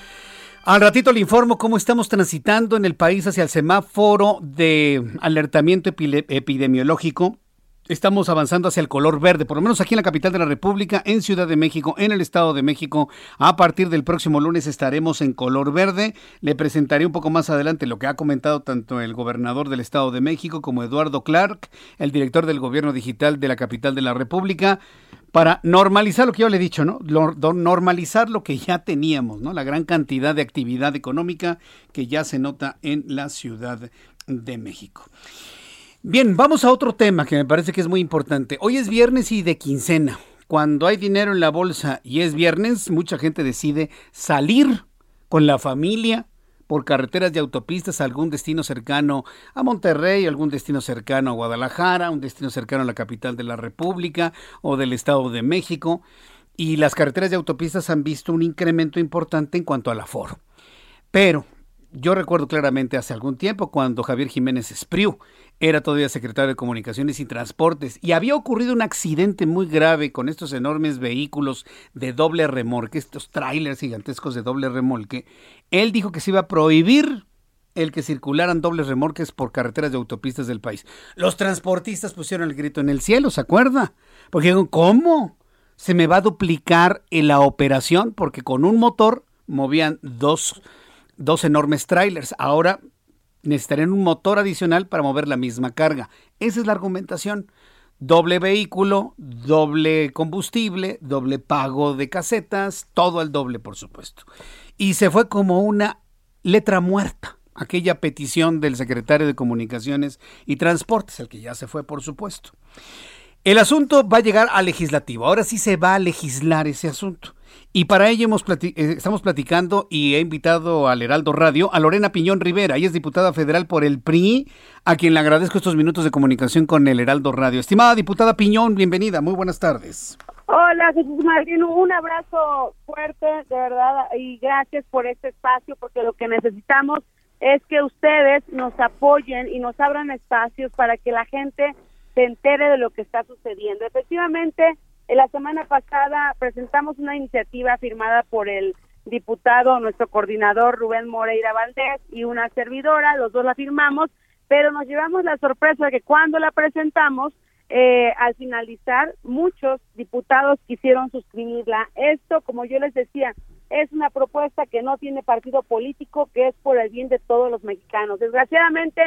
al ratito le informo cómo estamos transitando en el país hacia el semáforo de alertamiento epidemiológico estamos avanzando hacia el color verde, por lo menos aquí en la capital de la República, en Ciudad de México, en el Estado de México. A partir del próximo lunes estaremos en color verde. Le presentaré un poco más adelante lo que ha comentado tanto el gobernador del Estado de México como Eduardo Clark, el director del gobierno digital de la capital de la República, para normalizar lo que yo le he dicho, ¿no? Normalizar lo que ya teníamos, ¿no? La gran cantidad de actividad económica que ya se nota en la Ciudad de México. Bien, vamos a otro tema que me parece que es muy importante. Hoy es viernes y de quincena. Cuando hay dinero en la bolsa y es viernes, mucha gente decide salir con la familia por carreteras y autopistas a algún destino cercano a Monterrey, algún destino cercano a Guadalajara, un destino cercano a la capital de la República o del Estado de México. Y las carreteras y autopistas han visto un incremento importante en cuanto al aforo. Pero yo recuerdo claramente hace algún tiempo cuando Javier Jiménez Espriu era todavía secretario de Comunicaciones y Transportes y había ocurrido un accidente muy grave con estos enormes vehículos de doble remolque, estos trailers gigantescos de doble remolque. Él dijo que se iba a prohibir el que circularan dobles remolques por carreteras de autopistas del país. Los transportistas pusieron el grito en el cielo, ¿se acuerda? Porque ¿cómo? Se me va a duplicar en la operación porque con un motor movían dos, dos enormes trailers. Ahora necesitarían un motor adicional para mover la misma carga. Esa es la argumentación. Doble vehículo, doble combustible, doble pago de casetas, todo al doble, por supuesto. Y se fue como una letra muerta aquella petición del secretario de Comunicaciones y Transportes, el que ya se fue, por supuesto. El asunto va a llegar al legislativo. Ahora sí se va a legislar ese asunto. Y para ello hemos eh, estamos platicando y he invitado al Heraldo Radio a Lorena Piñón Rivera. Ella es diputada federal por el PRI, a quien le agradezco estos minutos de comunicación con el Heraldo Radio. Estimada diputada Piñón, bienvenida. Muy buenas tardes. Hola, Jesús Martín. Un abrazo fuerte, de verdad, y gracias por este espacio, porque lo que necesitamos es que ustedes nos apoyen y nos abran espacios para que la gente se entere de lo que está sucediendo. Efectivamente, en la semana pasada presentamos una iniciativa firmada por el diputado, nuestro coordinador Rubén Moreira Valdés y una servidora, los dos la firmamos, pero nos llevamos la sorpresa de que cuando la presentamos, eh, al finalizar, muchos diputados quisieron suscribirla. Esto, como yo les decía, es una propuesta que no tiene partido político, que es por el bien de todos los mexicanos. Desgraciadamente,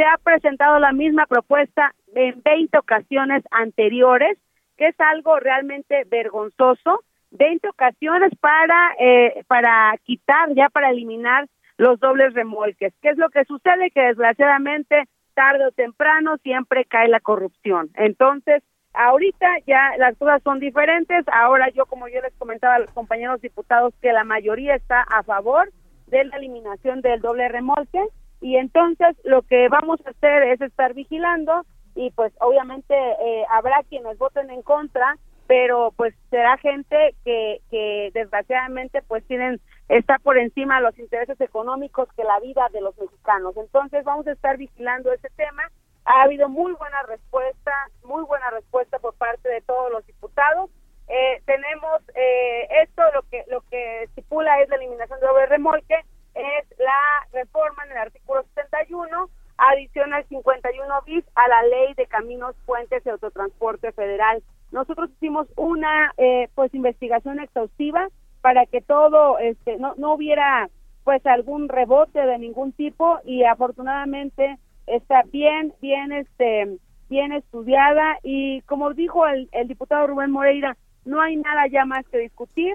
se ha presentado la misma propuesta en 20 ocasiones anteriores, que es algo realmente vergonzoso. 20 ocasiones para, eh, para quitar, ya para eliminar los dobles remolques. ¿Qué es lo que sucede? Que desgraciadamente, tarde o temprano, siempre cae la corrupción. Entonces, ahorita ya las cosas son diferentes. Ahora yo, como yo les comentaba a los compañeros diputados, que la mayoría está a favor de la eliminación del doble remolque. Y entonces lo que vamos a hacer es estar vigilando y pues obviamente eh, habrá quienes voten en contra, pero pues será gente que, que desgraciadamente pues tienen está por encima de los intereses económicos que la vida de los mexicanos. Entonces vamos a estar vigilando ese tema. Ha habido muy buena respuesta, muy buena respuesta por parte de todos los diputados. Eh, tenemos eh, esto, lo que lo que estipula es la eliminación de doble remolque, es la reforma en el artículo 71 adicional 51 bis a la ley de caminos, puentes y autotransporte federal. Nosotros hicimos una eh, pues investigación exhaustiva para que todo este no, no hubiera pues algún rebote de ningún tipo y afortunadamente está bien bien este bien estudiada y como dijo el, el diputado Rubén Moreira no hay nada ya más que discutir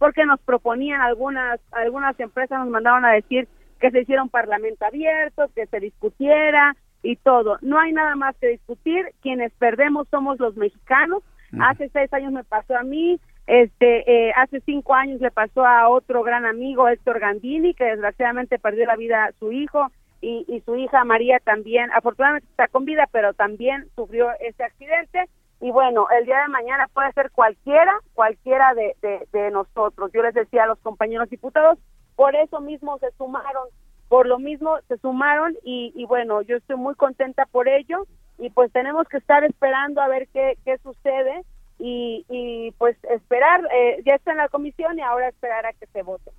porque nos proponían algunas algunas empresas nos mandaron a decir que se hiciera un parlamento abierto, que se discutiera y todo. No hay nada más que discutir. Quienes perdemos somos los mexicanos. Hace seis años me pasó a mí, este, eh, hace cinco años le pasó a otro gran amigo, Héctor Gandini, que desgraciadamente perdió la vida a su hijo y, y su hija María también. Afortunadamente está con vida, pero también sufrió ese accidente. Y bueno, el día de mañana puede ser cualquiera, cualquiera de, de, nosotros. Yo les decía a los compañeros diputados, por eso mismo se sumaron, por lo mismo se sumaron y, y bueno, yo estoy muy contenta por ello y pues tenemos que estar esperando a ver qué, qué sucede y, y pues esperar, eh, ya está en la comisión y ahora esperar a que se vote.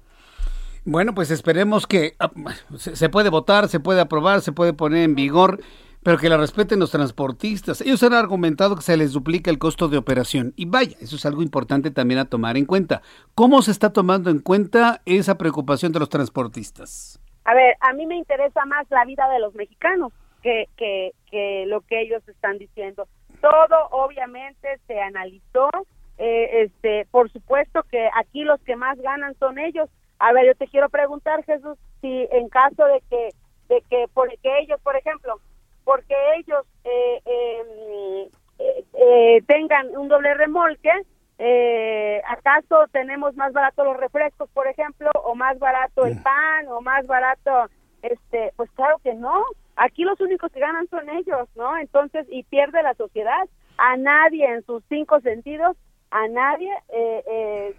Bueno, pues esperemos que ah, se puede votar, se puede aprobar, se puede poner en vigor pero que la respeten los transportistas. Ellos han argumentado que se les duplica el costo de operación. Y vaya, eso es algo importante también a tomar en cuenta. ¿Cómo se está tomando en cuenta esa preocupación de los transportistas? A ver, a mí me interesa más la vida de los mexicanos que, que, que lo que ellos están diciendo. Todo obviamente se analizó. Eh, este, por supuesto que aquí los que más ganan son ellos. A ver, yo te quiero preguntar, Jesús, si en caso de que de que por que ellos, por ejemplo, porque ellos eh, em, eh, eh, tengan un doble remolque, ¿acaso tenemos más barato los refrescos, por ejemplo, o más barato el pan, o más barato, este, pues claro que no. Aquí los únicos que ganan son ellos, ¿no? Entonces, y pierde la sociedad. A nadie en sus cinco sentidos, a nadie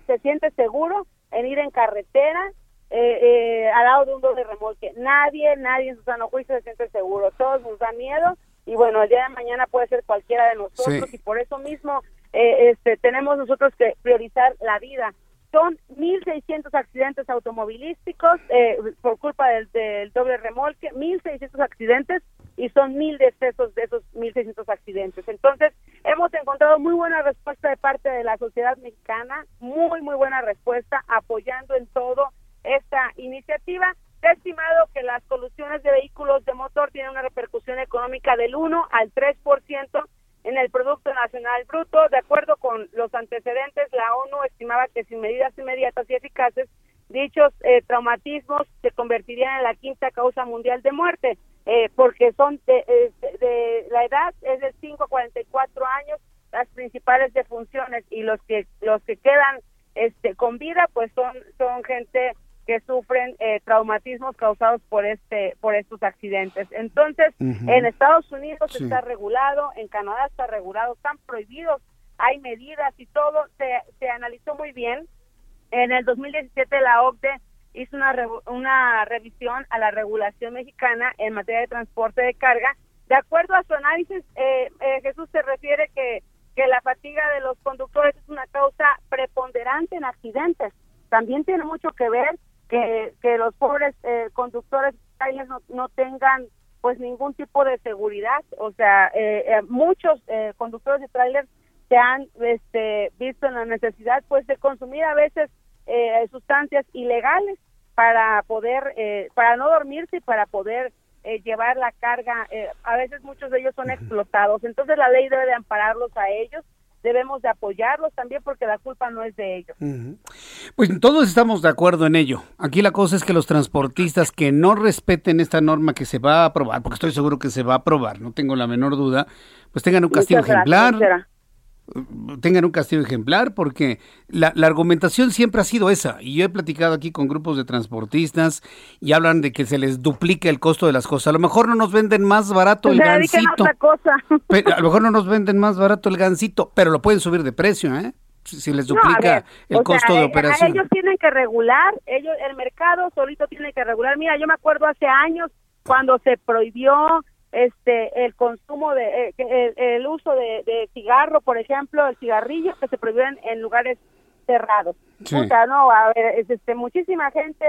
se siente seguro en ir en carretera eh, eh, al lado de un doble remolque. Nadie, nadie en su sano juicio se siente seguro. Todos nos da miedo y bueno, el día de mañana puede ser cualquiera de nosotros y por eso mismo eh, este, tenemos nosotros que priorizar la vida. Son 1.600 accidentes automovilísticos eh, por culpa del, del doble remolque, 1.600 accidentes y son 1.000 decesos de esos 1.600 accidentes. Entonces, hemos encontrado muy buena respuesta de parte de la sociedad mexicana, muy, muy buena respuesta, apoyando en todo esta iniciativa. Se ha estimado que las colusiones de vehículos de motor tienen una repercusión económica del 1 al 3% en el Producto Nacional Bruto. De acuerdo con los antecedentes, la ONU estimaba que sin medidas inmediatas y eficaces, dichos eh, traumatismos se convertirían en la quinta causa mundial de muerte, eh, porque son de, de, la edad es de 5 a 44 años las principales defunciones y los que los que quedan este con vida pues son son gente que sufren eh, traumatismos causados por este por estos accidentes. Entonces, en Estados Unidos está regulado, en Canadá está regulado, están prohibidos, hay medidas y todo se, se analizó muy bien. En el 2017 la OCDE hizo una una revisión a la regulación mexicana en materia de transporte de carga De acuerdo a su análisis, eh, eh, Jesús se refiere que, que la fatiga de los conductores es una causa preponderante en accidentes. También tiene mucho que ver que, que los pobres eh, conductores no, no tengan pues ningún tipo de seguridad. O sea, eh, eh, muchos eh, conductores de tráiler se han este, visto en la necesidad pues de consumir a veces eh, sustancias ilegales para poder, eh, para no dormirse y para poder eh, llevar la carga. Eh, a veces muchos de ellos son explotados. Entonces la ley debe de ampararlos a ellos. Debemos de apoyarlos también porque la culpa no es de ellos. Pues todos estamos de acuerdo en ello. Aquí la cosa es que los transportistas que no respeten esta norma que se va a aprobar, porque estoy seguro que se va a aprobar, no tengo la menor duda, pues tengan un castigo ejemplar. Tengan un castigo ejemplar porque la, la argumentación siempre ha sido esa y yo he platicado aquí con grupos de transportistas y hablan de que se les duplica el costo de las cosas. A lo mejor no nos venden más barato el gansito. otra cosa. Pero a lo mejor no nos venden más barato el gansito, pero lo pueden subir de precio, ¿eh? Si les No, duplica ver, el costo sea, de eh, operación. Ellos tienen que regular, ellos el mercado solito tiene que regular. Mira, yo me acuerdo hace años cuando se prohibió este el consumo de eh, el, el uso de, de cigarro, por ejemplo, el cigarrillo que se prohibió en, lugares cerrados. Sí. O sea, no, a ver, es, este muchísima gente,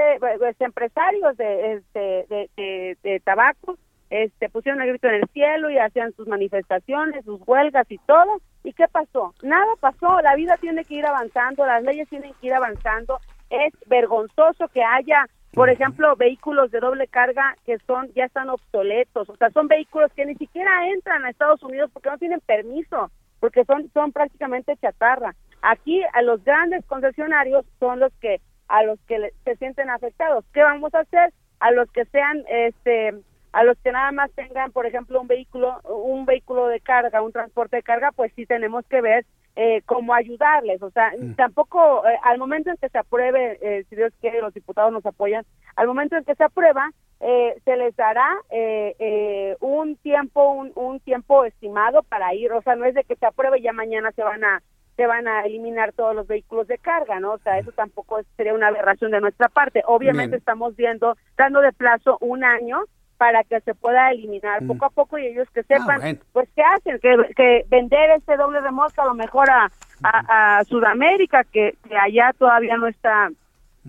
empresarios de este de, de, de tabaco este pusieron el grito en el cielo y hacían sus manifestaciones, sus huelgas y todo. ¿Y qué pasó? Nada pasó, la vida tiene que ir avanzando, las leyes tienen que ir avanzando. Es vergonzoso que haya, por ejemplo, vehículos de doble carga que son ya están obsoletos, o sea, son vehículos que ni siquiera entran a Estados Unidos porque no tienen permiso, porque son son prácticamente chatarra. Aquí a los grandes concesionarios son los que a los que se sienten afectados. ¿Qué vamos a hacer? A los que sean este a los que nada más tengan, por ejemplo, un vehículo, un vehículo de carga, un transporte de carga, pues sí tenemos que ver eh, cómo ayudarles. O sea, tampoco eh, al momento en que se apruebe, eh, si Dios quiere, los diputados nos apoyan, al momento en que se aprueba, eh, se les dará eh, eh, un tiempo, un, un tiempo estimado para ir. O sea, no es de que se apruebe y ya mañana se van a se van a eliminar todos los vehículos de carga, ¿no? O sea, eso tampoco sería una aberración de nuestra parte. Obviamente Bien. estamos viendo, dando de plazo un año para que se pueda eliminar poco a poco y ellos que sepan, bueno. pues, ¿qué hacen? Que, que vender este doble remolque a lo mejor a, a, a Sudamérica, que, que allá todavía no está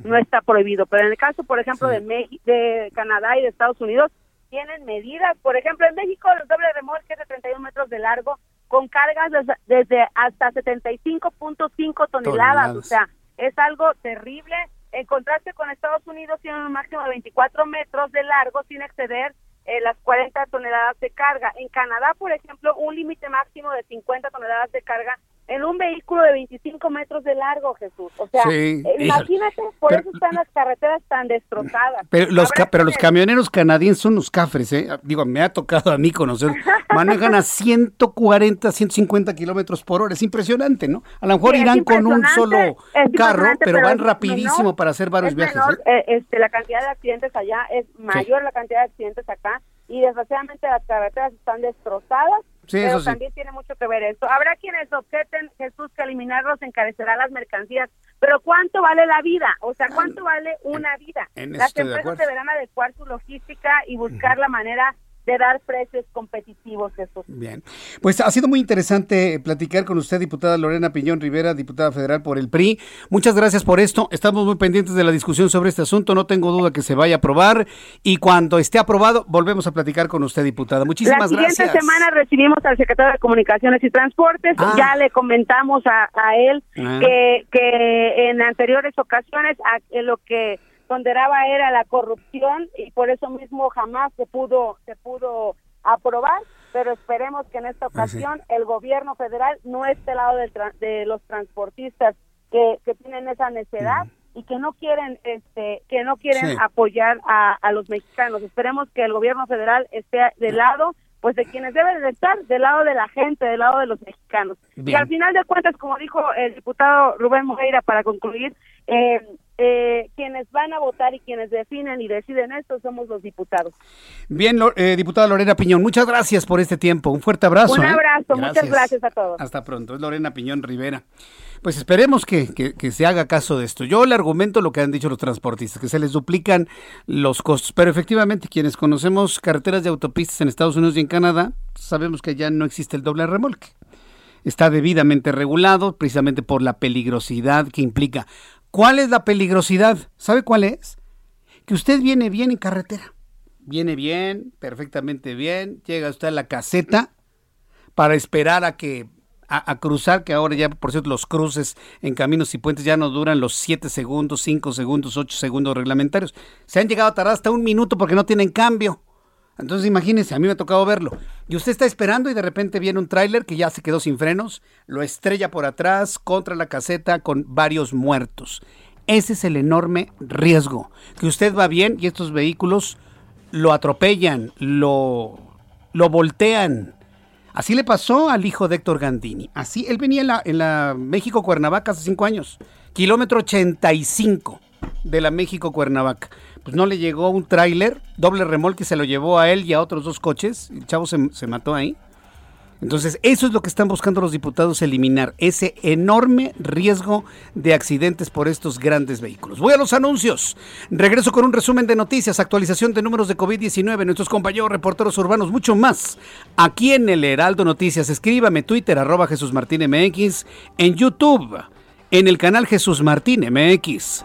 no está prohibido. Pero en el caso, por ejemplo, de, Meji- de Canadá y de Estados Unidos, tienen medidas. Por ejemplo, en México los doble remolques de 31 metros de largo con cargas desde, desde hasta 75.5 toneladas. Toneladas. O sea, es algo terrible. En contraste con Estados Unidos, tienen un máximo de 24 metros de largo sin exceder eh, las 40 toneladas de carga. En Canadá, por ejemplo, un límite máximo de 50 toneladas de carga en un vehículo de 25 metros de largo, Jesús. O sea, Sí, eh, híjole. imagínate, por Pero- eso están las carreteras tan destrozadas. Pero los, ca- pero los camioneros canadienses son los cafres, ¿eh? Digo, me ha tocado a mí conocer. Manejan a 140, 150 kilómetros por hora. Es impresionante, ¿no? A lo mejor Sí, irán con un solo carro, impresionante, pero van rapidísimo menor, para hacer varios es viajes. menor, ¿eh? eh, este, la cantidad de accidentes allá es mayor la cantidad de accidentes acá y desgraciadamente las carreteras están destrozadas. Sí, pero eso sí. también tiene mucho que ver esto. Habrá quienes objeten, Jesús, que eliminarlos encarecerá las mercancías, pero ¿cuánto vale la vida? O sea, ¿cuánto vale una vida? en eso Las de empresas deberán adecuar su logística y buscar la manera de dar precios competitivos, Jesús. Bien. Pues ha sido muy interesante platicar con usted, diputada Lorena Piñón Rivera, diputada federal por el PRI. Muchas gracias por esto. Estamos muy pendientes de la discusión sobre este asunto. No tengo duda que se vaya a aprobar. Y cuando esté aprobado, volvemos a platicar con usted, diputada. Muchísimas la siguiente gracias. semana recibimos al secretario de Comunicaciones y Transportes. Ah. Ya le comentamos a, a él Ah. que, que en anteriores ocasiones a- en lo que ponderaba era la corrupción y por eso mismo jamás se pudo se pudo aprobar. Pero esperemos que en esta ocasión el gobierno federal no esté al lado del tra- de los transportistas que, que tienen esa necedad y que no quieren este que no quieren Sí. apoyar a, a los mexicanos. Esperemos que el gobierno federal esté del lado pues de quienes deben de estar, del lado de la gente, del lado de los mexicanos. Y al final de cuentas, como dijo el diputado Rubén Moreira para concluir, eh, eh, quienes van a votar y quienes definen y deciden esto somos los diputados. Bien, eh, diputada Lorena Piñón, muchas gracias por este tiempo. Un fuerte abrazo. Un abrazo, muchas gracias a todos. Hasta pronto. Es Lorena Piñón Rivera. Pues esperemos que, que, se haga caso de esto. Yo le argumento lo que han dicho los transportistas, que se les duplican los costos. Pero efectivamente, quienes conocemos carreteras de autopistas en Estados Unidos y en Canadá, sabemos que ya no existe el doble remolque. Está debidamente regulado precisamente por la peligrosidad que implica. ¿Cuál es la peligrosidad? ¿Sabe cuál es? Que usted viene bien en carretera. Viene bien, perfectamente bien. Llega usted a la caseta para esperar a que a, cruzar, que ahora ya, por cierto, los cruces en caminos y puentes ya no duran los 7 segundos, 5 segundos, 8 segundos reglamentarios. Se han llegado a tardar hasta un minuto porque no tienen cambio. Entonces imagínense, a mí me ha tocado verlo. Y usted está esperando y de repente viene un tráiler que ya se quedó sin frenos, lo estrella por atrás contra la caseta con varios muertos. Ese es el enorme riesgo, que usted va bien y estos vehículos lo atropellan, lo, lo voltean, Así le pasó al hijo de Héctor Gandini. Así, él venía en la, en la México Cuernavaca hace cinco años, kilómetro 85 de la México Cuernavaca. Pues no le llegó un tráiler, doble remolque, se lo llevó a él y a otros dos coches. El chavo se, se mató ahí. Entonces, eso es lo que están buscando los diputados eliminar, ese enorme riesgo de accidentes por estos grandes vehículos. Voy a los anuncios. Regreso con un resumen de noticias, actualización de números de COVID-19, nuestros compañeros reporteros urbanos, mucho más. Aquí en el Heraldo Noticias, escríbame Twitter, arroba Jesús Martín MX, en YouTube, en el canal Jesús Martín MX.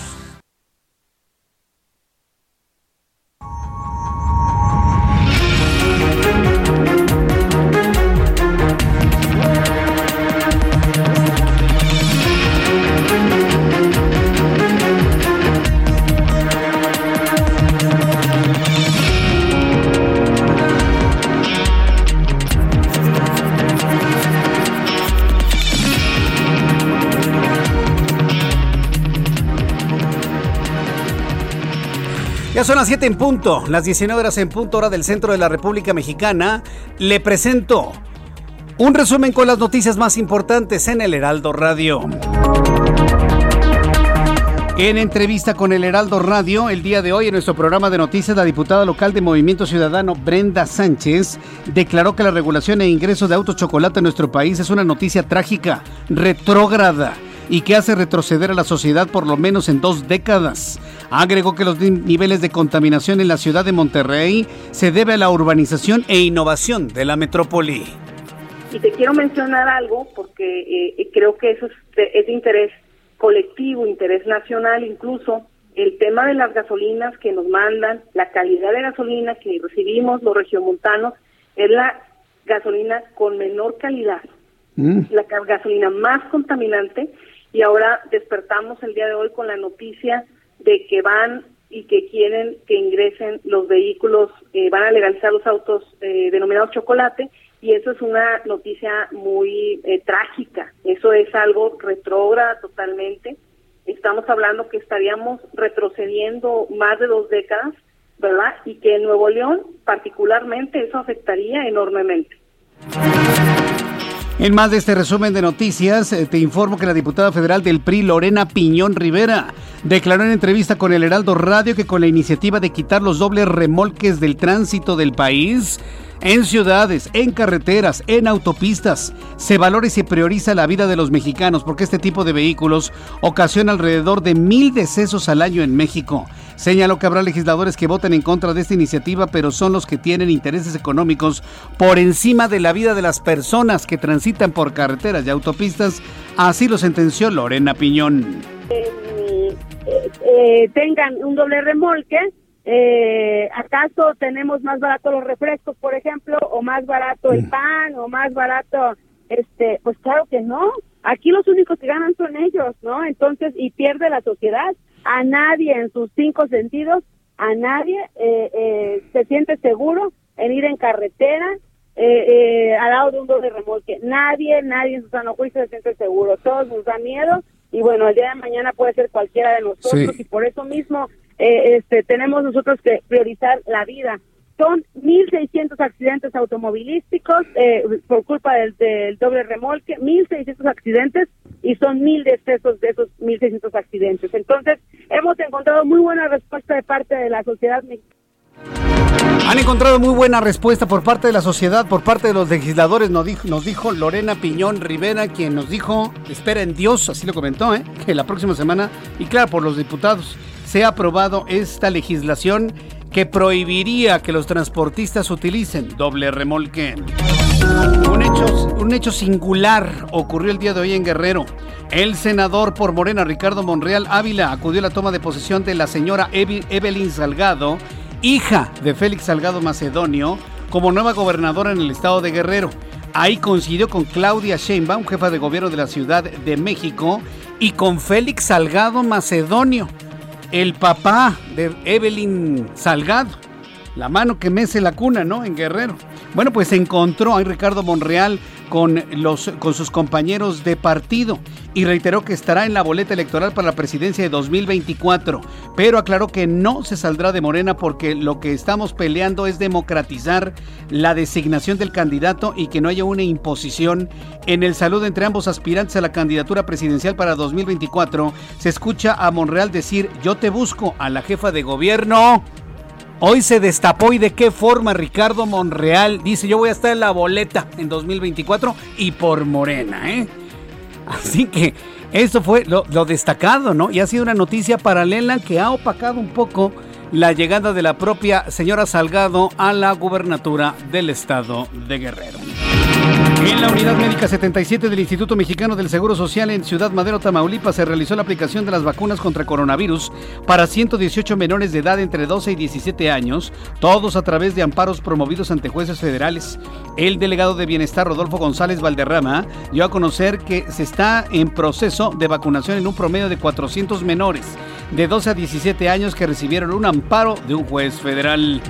Son las 7 en punto, las 19 horas en punto hora del centro de la República Mexicana. Le presento un resumen con las noticias más importantes en el Heraldo Radio. En entrevista con el Heraldo Radio, el día de hoy en nuestro programa de noticias, la diputada local de Movimiento Ciudadano, Brenda Sánchez, declaró que la regulación e ingreso de autos chocolate en nuestro país es una noticia trágica, retrógrada y que hace retroceder a la sociedad por lo menos en dos décadas. Agregó que los niveles de contaminación en la ciudad de Monterrey se debe a la urbanización e innovación de la metrópoli. Y te quiero mencionar algo porque eh, creo que eso es de, interés colectivo, interés nacional incluso, el tema de las gasolinas que nos mandan, la calidad de gasolina que recibimos los regiomontanos, es la gasolina con menor calidad, mm. la gasolina más contaminante y ahora despertamos el día de hoy con la noticia de que van y que quieren que ingresen los vehículos, eh, van a legalizar los autos eh, denominados chocolate y eso es una noticia muy eh, trágica, eso es algo retrógrado totalmente, estamos hablando que estaríamos retrocediendo más de dos décadas, ¿verdad? Y que en Nuevo León particularmente eso afectaría enormemente. En más de este resumen de noticias, eh, te informo que la diputada federal del PRI, Lorena Piñón Rivera, declaró en entrevista con el Heraldo Radio que con la iniciativa de quitar los dobles remolques del tránsito del país, en ciudades, en carreteras, en autopistas, se valora y se prioriza la vida de los mexicanos porque este tipo de vehículos ocasiona alrededor de mil decesos al año en México. Señaló que habrá legisladores que voten en contra de esta iniciativa, pero son los que tienen intereses económicos por encima de la vida de las personas que transitan por carreteras y autopistas. Así lo sentenció Lorena Piñón. Eh, eh, tengan un doble remolque eh, ¿Acaso tenemos más barato los refrescos, por ejemplo, o más barato el mm. pan, o más barato, este, pues claro que no. Aquí los únicos que ganan son ellos, ¿no? Entonces, y pierde la sociedad. A nadie en sus cinco sentidos, a nadie eh, eh, se siente seguro en ir en carretera eh, eh, al lado de un doble remolque. Nadie, nadie en su sano juicio se siente seguro. Todos nos da miedo y bueno, el día de mañana puede ser cualquiera de nosotros y por eso mismo eh, este, tenemos nosotros que priorizar la vida. Son 1.600 accidentes automovilísticos eh, por culpa del, doble remolque, 1.600 accidentes y son 1.000 decesos de esos 1.600 accidentes. Entonces, hemos encontrado muy buena respuesta de parte de la sociedad mexicana. Han encontrado muy buena respuesta por parte de la sociedad, por parte de los legisladores, nos dijo, nos dijo Lorena Piñón Rivera, quien nos dijo, espera en Dios, así lo comentó, ¿eh? que la próxima semana, y claro, por los diputados, se ha aprobado esta legislación que prohibiría que los transportistas utilicen doble remolque. Un hecho, un hecho singular ocurrió el día de hoy en Guerrero. El senador por Morena, Ricardo Monreal Ávila, acudió a la toma de posesión de la señora Evelyn Salgado, hija de Félix Salgado Macedonio, como nueva gobernadora en el estado de Guerrero. Ahí coincidió con Claudia Sheinbaum, jefa de gobierno de la Ciudad de México, y con Félix Salgado Macedonio, el papá de Evelyn Salgado, la mano que mece la cuna, ¿no? En Guerrero. Bueno, pues se encontró a Ricardo Monreal con, los, con sus compañeros de partido y reiteró que estará en la boleta electoral para la presidencia de 2024, pero aclaró que no se saldrá de Morena porque lo que estamos peleando es democratizar la designación del candidato y que no haya una imposición. En el saludo entre ambos aspirantes a la candidatura presidencial para 2024, se escucha a Monreal decir, yo te busco a la jefa de gobierno. Hoy se destapó y de qué forma Ricardo Monreal dice yo voy a estar en la boleta en 2024 y por Morena, ¿eh? Así que eso fue lo, lo, destacado, ¿no? Y ha sido una noticia paralela que ha opacado un poco la llegada de la propia señora Salgado a la gubernatura del estado de Guerrero. En la unidad médica 77 del Instituto Mexicano del Seguro Social en Ciudad Madero, Tamaulipas, se realizó la aplicación de las vacunas contra coronavirus para 118 menores de edad entre 12 y 17 años, todos a través de amparos promovidos ante jueces federales. El delegado de Bienestar, Rodolfo González Valderrama, dio a conocer que se está en proceso de vacunación en un promedio de 400 menores de 12 a 17 años que recibieron un amparo de un juez federal.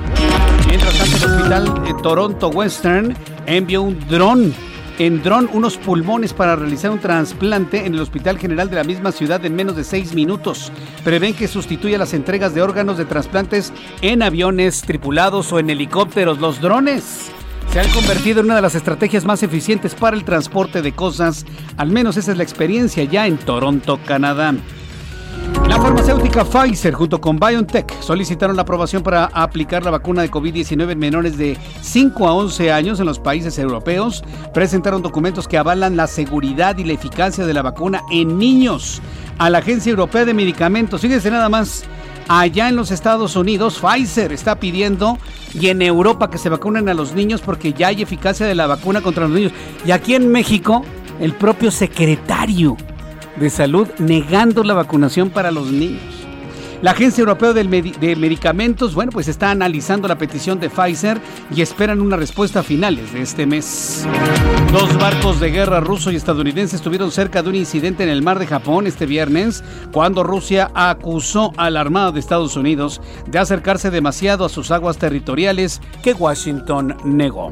Mientras tanto, el hospital de Toronto Western envió un dron en dron unos pulmones para realizar un trasplante en el Hospital General de la misma ciudad en menos de seis minutos. Prevén que sustituya las entregas de órganos de trasplantes en aviones tripulados o en helicópteros. Los drones se han convertido en una de las estrategias más eficientes para el transporte de cosas. Al menos esa es la experiencia ya en Toronto, Canadá. La farmacéutica Pfizer junto con BioNTech solicitaron la aprobación para aplicar la vacuna de COVID-19 en menores de 5 a 11 años en los países europeos. Presentaron documentos que avalan la seguridad y la eficacia de la vacuna en niños a la Agencia Europea de Medicamentos. Fíjense nada más, allá en los Estados Unidos Pfizer está pidiendo y en Europa que se vacunen a los niños porque ya hay eficacia de la vacuna contra los niños. Y aquí en México, el propio secretario de Salud negando la vacunación para los niños. La Agencia Europea de Medicamentos, bueno, pues está analizando la petición de Pfizer y esperan una respuesta a finales de este mes. Dos barcos de guerra ruso y estadounidense estuvieron cerca de un incidente en el mar de Japón este viernes, cuando Rusia acusó a la Armada de Estados Unidos de acercarse demasiado a sus aguas territoriales que Washington negó.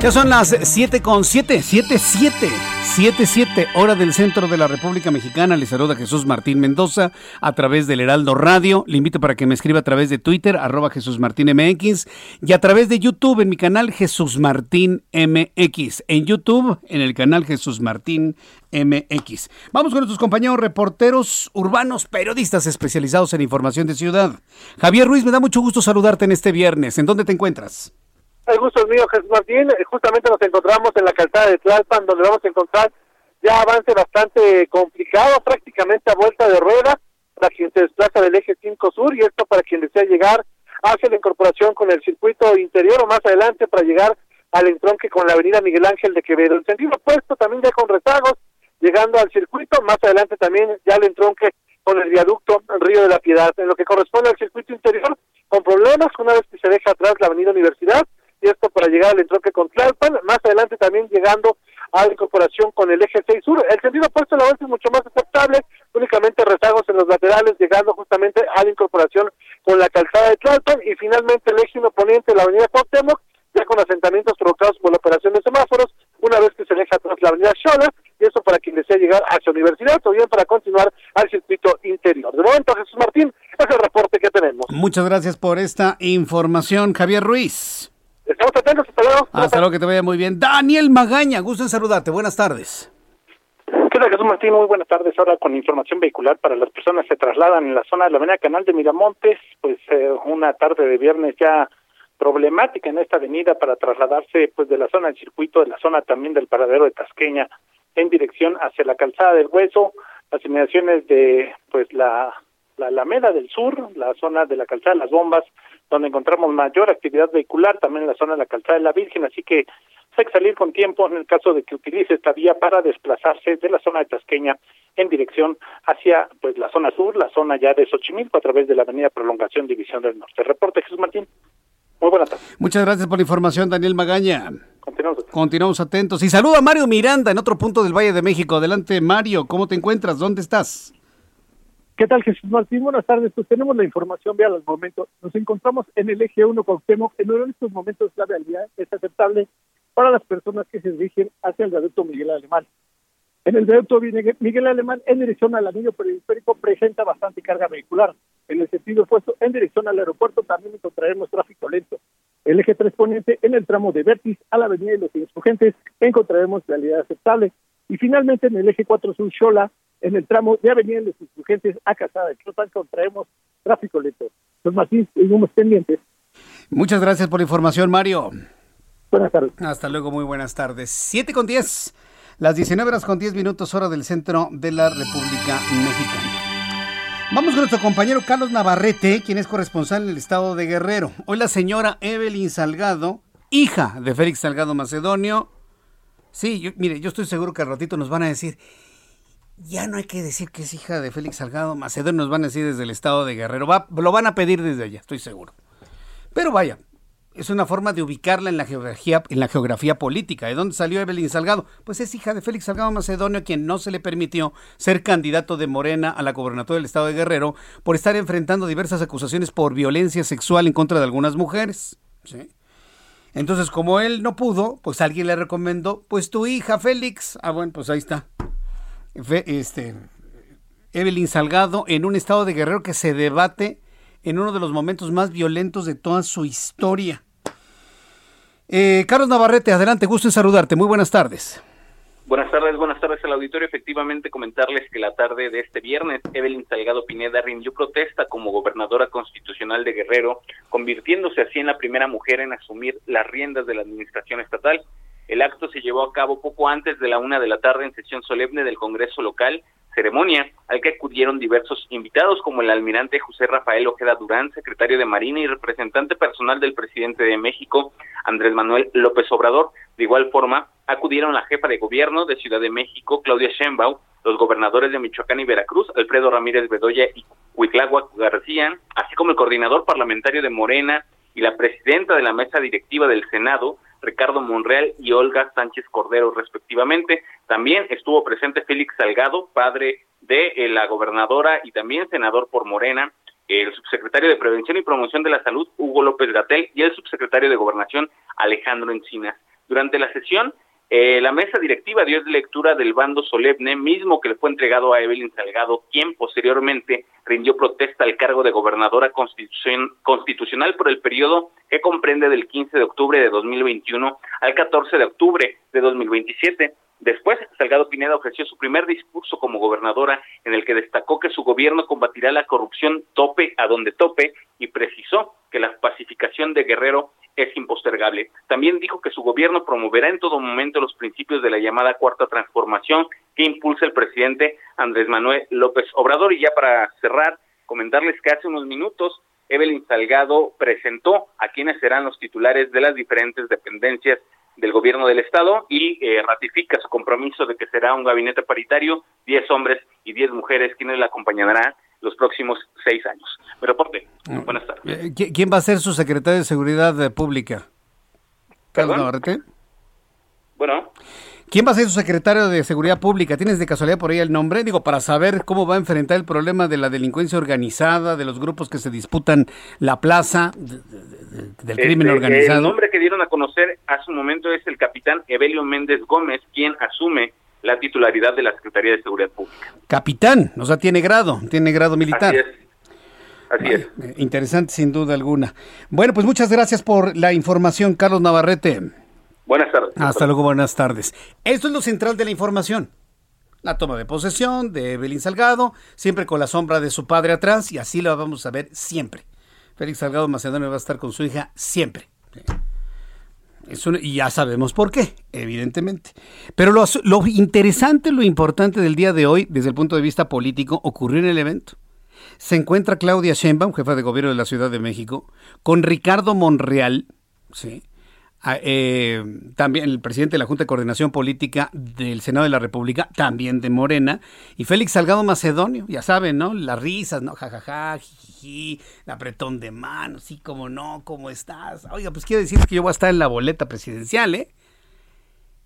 Ya son las 7 con 7, 7, 7. 7-7, hora del centro de la República Mexicana. Le saluda Jesús Martín Mendoza a través del Heraldo Radio. Le invito para que me escriba a través de Twitter, arroba Jesús Martín MX, y a través de YouTube en mi canal Jesús Martín MX. En YouTube, en el canal Jesús Martín MX. Vamos con nuestros compañeros reporteros urbanos, periodistas especializados en información de ciudad. Javier Ruiz, me da mucho gusto saludarte en este viernes. ¿En dónde te encuentras? El gusto es mío, Jesús Martín. Justamente nos encontramos en la calzada de Tlalpan, donde vamos a encontrar ya avance bastante complicado, prácticamente a vuelta de rueda, para quien se desplaza del eje 5 sur, y esto para quien desea llegar hacia la incorporación con el circuito interior o más adelante para llegar al entronque con la avenida Miguel Ángel de Quevedo. El sentido opuesto también ya con rezagos, llegando al circuito, más adelante también ya el entronque con el viaducto Río de la Piedad. En lo que corresponde al circuito interior, con problemas, una vez que se deja atrás la avenida Universidad, esto para llegar al entroque con Tlalpan, más adelante también llegando a la incorporación con el eje 6 sur. El sentido opuesto la es mucho más aceptable, únicamente rezagos en los laterales, llegando justamente a la incorporación con la calzada de Tlalpan y finalmente el eje poniente la avenida Cuauhtémoc, ya con asentamientos provocados por la operación de semáforos, una vez que se deja atrás la avenida Xola, y eso para quien desea llegar hacia Universidad o bien para continuar al circuito interior. De momento, Jesús Martín, es el reporte que tenemos. Muchas gracias por esta información, Javier Ruiz. Estamos atentos, hasta luego. Hasta luego, que te vaya muy bien. Daniel Magaña, gusto en saludarte. Buenas tardes. ¿Qué tal, Jesús Martín? Muy buenas tardes. Ahora con información vehicular para las personas que se trasladan en la zona de la avenida Canal de Miramontes, pues eh, una tarde de viernes ya problemática en esta avenida para trasladarse pues de la zona del circuito, de la zona también del paradero de Tasqueña en dirección hacia la calzada del Hueso, las inmediaciones de pues la, la Alameda del Sur, la zona de la calzada de las Bombas, donde encontramos mayor actividad vehicular, también en la zona de la calzada de la Virgen, así que hay que salir con tiempo en el caso de que utilice esta vía para desplazarse de la zona de Tasqueña en dirección hacia pues la zona sur, la zona ya de Xochimilco a través de la avenida Prolongación División del Norte. Reporte Jesús Martín. Muy buenas tardes. Muchas gracias por la información, Daniel Magaña. Continuamos. Continuamos atentos. Y saludo a Mario Miranda en otro punto del Valle de México. Adelante, Mario. ¿Cómo te encuentras? ¿Dónde estás? ¿Qué tal, Jesús Martín? Buenas tardes. Pues tenemos la información vial al momento. Nos encontramos en el eje 1 Cuauhtémoc. En estos momentos la vialidad es aceptable para las personas que se dirigen hacia el viaducto Miguel Alemán. En el viaducto Miguel Alemán, en dirección al anillo periférico, presenta bastante carga vehicular. En el sentido opuesto, en dirección al aeropuerto, también encontraremos tráfico lento. El eje 3 poniente, en el tramo de Vertis a la avenida de los insurgentes, encontraremos realidad aceptable. Y finalmente, en el eje 4 sur Xola, en el tramo de avenida de los insurgentes a Casada de Chota, encontraremos tráfico lento. Los Martín, seguimos pendientes. Muchas gracias por la información, Mario. Buenas tardes. Hasta luego, muy buenas tardes. 7 con 10. Las 19 horas con 10 minutos hora del centro de la República Mexicana. Vamos con nuestro compañero Carlos Navarrete, quien es corresponsal en el estado de Guerrero. Hoy la señora Evelyn Salgado, hija de Félix Salgado Macedonio. Sí, yo, mire, yo estoy seguro que al ratito nos van a decir, ya no hay que decir que es hija de Félix Salgado Macedonio, nos van a decir desde el estado de Guerrero. Lo van a pedir desde allá, estoy seguro. Pero vaya, es una forma de ubicarla en la geografía, en la geografía política. ¿De dónde salió Evelyn Salgado? Pues es hija de Félix Salgado Macedonio, quien no se le permitió ser candidato de Morena a la gobernatura del estado de Guerrero por estar enfrentando diversas acusaciones por violencia sexual en contra de algunas mujeres. Entonces, como él no pudo, pues alguien le recomendó, pues tu hija Félix. Ah, bueno, pues ahí está. Este, Evelyn Salgado en un estado de Guerrero que se debate en uno de los momentos más violentos de toda su historia. Eh, Carlos Navarrete, adelante, gusto en saludarte. Muy buenas tardes. Buenas tardes, buenas tardes al auditorio. Efectivamente, comentarles que la tarde de este viernes, Evelyn Salgado Pineda rindió protesta como gobernadora constitucional de Guerrero, convirtiéndose así en la primera mujer en asumir las riendas de la administración estatal. El acto se llevó a cabo poco antes de la una de la tarde en sesión solemne del Congreso local, ceremonia al que acudieron diversos invitados como el almirante José Rafael Ojeda Durán, secretario de Marina y representante personal del presidente de México, Andrés Manuel López Obrador. De igual forma, acudieron la jefa de gobierno de Ciudad de México, Claudia Sheinbaum, los gobernadores de Michoacán y Veracruz, Alfredo Ramírez Bedoya y Huitlagua García, así como el coordinador parlamentario de Morena y la presidenta de la mesa directiva del Senado, Ricardo Monreal y Olga Sánchez Cordero, respectivamente. También estuvo presente Félix Salgado, padre de eh, la gobernadora y también senador por Morena, el subsecretario de Prevención y Promoción de la Salud, Hugo López Gatel, y el subsecretario de Gobernación, Alejandro Encinas. Durante la sesión, eh, la mesa directiva dio lectura del bando solemne, mismo que le fue entregado a Evelyn Salgado, quien posteriormente rindió protesta al cargo de gobernadora constitucional por el periodo que comprende del 15 de octubre de 2021 al 14 de octubre de 2027. Después, Salgado Pineda ofreció su primer discurso como gobernadora en el que destacó que su gobierno combatirá la corrupción tope a donde tope y precisó que la pacificación de Guerrero es impostergable. También dijo que su gobierno promoverá en todo momento los principios de la llamada cuarta transformación que impulsa el presidente Andrés Manuel López Obrador. Y ya para cerrar, comentarles que hace unos minutos Evelyn Salgado presentó a quienes serán los titulares de las diferentes dependencias del gobierno del estado y eh, ratifica su compromiso de que será un gabinete paritario, 10 hombres y 10 mujeres quienes la acompañarán los próximos seis años. Me reporte. Ah, Buenas tardes. Eh, ¿Quién va a ser su secretario de Seguridad Pública? Carlos Navarrete. Bueno. ¿Quién va a ser su secretario de Seguridad Pública? ¿Tienes de casualidad por ahí el nombre? Digo, para saber cómo va a enfrentar el problema de la delincuencia organizada, de los grupos que se disputan la plaza, del crimen Este, organizado. El nombre que dieron a conocer hace un momento es el capitán Evelio Méndez Gómez, quien asume la titularidad de la Secretaría de Seguridad Pública. Capitán, o sea, tiene grado, tiene grado militar. Así es. Así es. Eh, Interesante sin duda alguna. Bueno, pues muchas gracias por la información, Carlos Navarrete. Buenas tardes. Hasta luego, buenas tardes. Esto es lo central de la información. La toma de posesión de Evelyn Salgado, siempre con la sombra de su padre atrás, y así lo vamos a ver siempre. Félix Salgado Macedonio va a estar con su hija siempre. Y ya sabemos por qué, evidentemente. Pero lo, lo interesante, lo importante del día de hoy, desde el punto de vista político, ocurrió en el evento. Se encuentra Claudia Sheinbaum, jefa de gobierno de la Ciudad de México, con Ricardo Monreal, ¿sí? Ah, eh, también el presidente de la Junta de Coordinación Política del Senado de la República, también de Morena, y Félix Salgado Macedonio, ya saben, ¿no? Las risas, ¿no? Jajaja, jiji, el apretón de manos, sí, como no, ¿cómo estás? Oiga, pues quiere decir que yo voy a estar en la boleta presidencial, ¿eh?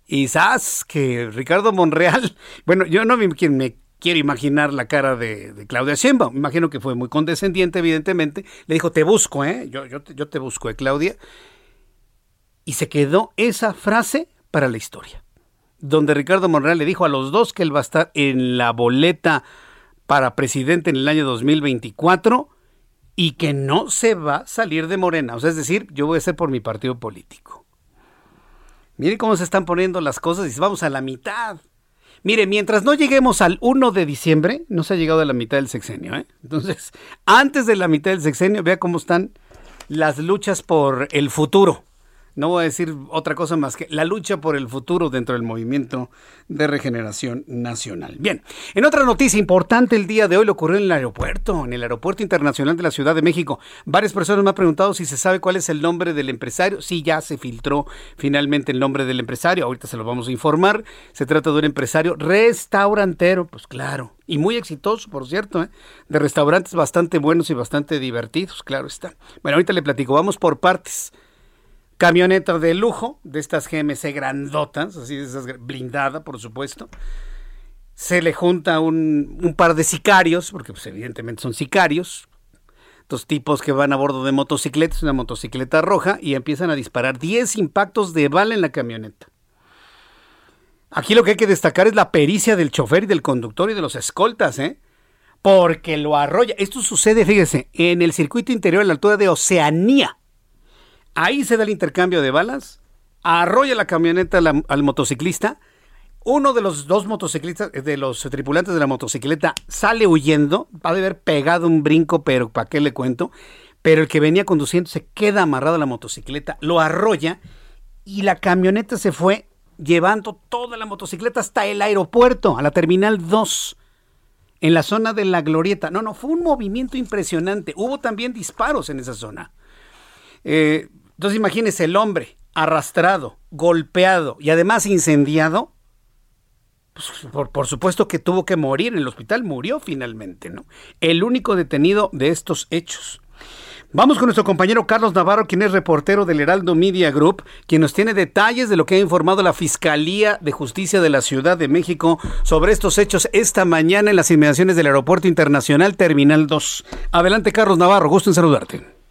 Y sabes que Ricardo Monreal, bueno, yo no me, me quiero imaginar la cara de, Claudia Sheinbaum, me imagino que fue muy condescendiente, evidentemente, le dijo, te busco, ¿eh? Yo, yo, yo te busco, ¿eh, Claudia? Y se quedó esa frase para la historia, donde Ricardo Monreal le dijo a los dos que él va a estar en la boleta para presidente en el año 2024 y que no se va a salir de Morena. O sea, es decir, yo voy a ser por mi partido político. Miren cómo se están poniendo las cosas y vamos a la mitad. Mire, mientras no lleguemos al 1 de diciembre, no se ha llegado a la mitad del sexenio. ¿eh? Entonces, antes de la mitad del sexenio, vea cómo están las luchas por el futuro. No voy a decir otra cosa más que la lucha por el futuro dentro del movimiento de regeneración nacional. Bien, en otra noticia importante el día de hoy lo ocurrió en el aeropuerto, en el Aeropuerto Internacional de la Ciudad de México. Varias personas me han preguntado si se sabe cuál es el nombre del empresario. Sí, ya se filtró finalmente el nombre del empresario. Ahorita se lo vamos a informar. Se trata de un empresario restaurantero, pues claro, y muy exitoso, por cierto, ¿eh? de restaurantes bastante buenos y bastante divertidos, claro está. Bueno, ahorita le platico, vamos por partes camioneta de lujo, de estas GMC grandotas, así de esas blindada, por supuesto. Se le junta un, un par de sicarios, porque pues, evidentemente son sicarios, dos tipos que van a bordo de motocicletas, una motocicleta roja, y empiezan a disparar 10 impactos de bala en la camioneta. Aquí lo que hay que destacar es la pericia del chofer y del conductor y de los escoltas, ¿eh? Porque lo arrolla. Esto sucede, fíjese, en el circuito interior a la altura de Oceanía. Ahí se da el intercambio de balas, arrolla la camioneta al, motociclista. Uno de los dos motociclistas, eh, de los tripulantes de la motocicleta, sale huyendo. Va a haber pegado un brinco, pero ¿para qué le cuento? Pero el que venía conduciendo se queda amarrado a la motocicleta, lo arrolla y la camioneta se fue llevando toda la motocicleta hasta el aeropuerto, a la terminal 2 en la zona de la glorieta. No, no, fue un movimiento impresionante. Hubo también disparos en esa zona. Eh, entonces imagínese el hombre arrastrado, golpeado y además incendiado. Pues, por, por supuesto que tuvo que morir en el hospital, murió finalmente, ¿no? El único detenido de estos hechos. Vamos con nuestro compañero Carlos Navarro, quien es reportero del Heraldo Media Group, quien nos tiene detalles de lo que ha informado la Fiscalía de Justicia de la Ciudad de México sobre estos hechos esta mañana en las inmediaciones del Aeropuerto Internacional Terminal 2. Adelante, Carlos Navarro, gusto en saludarte.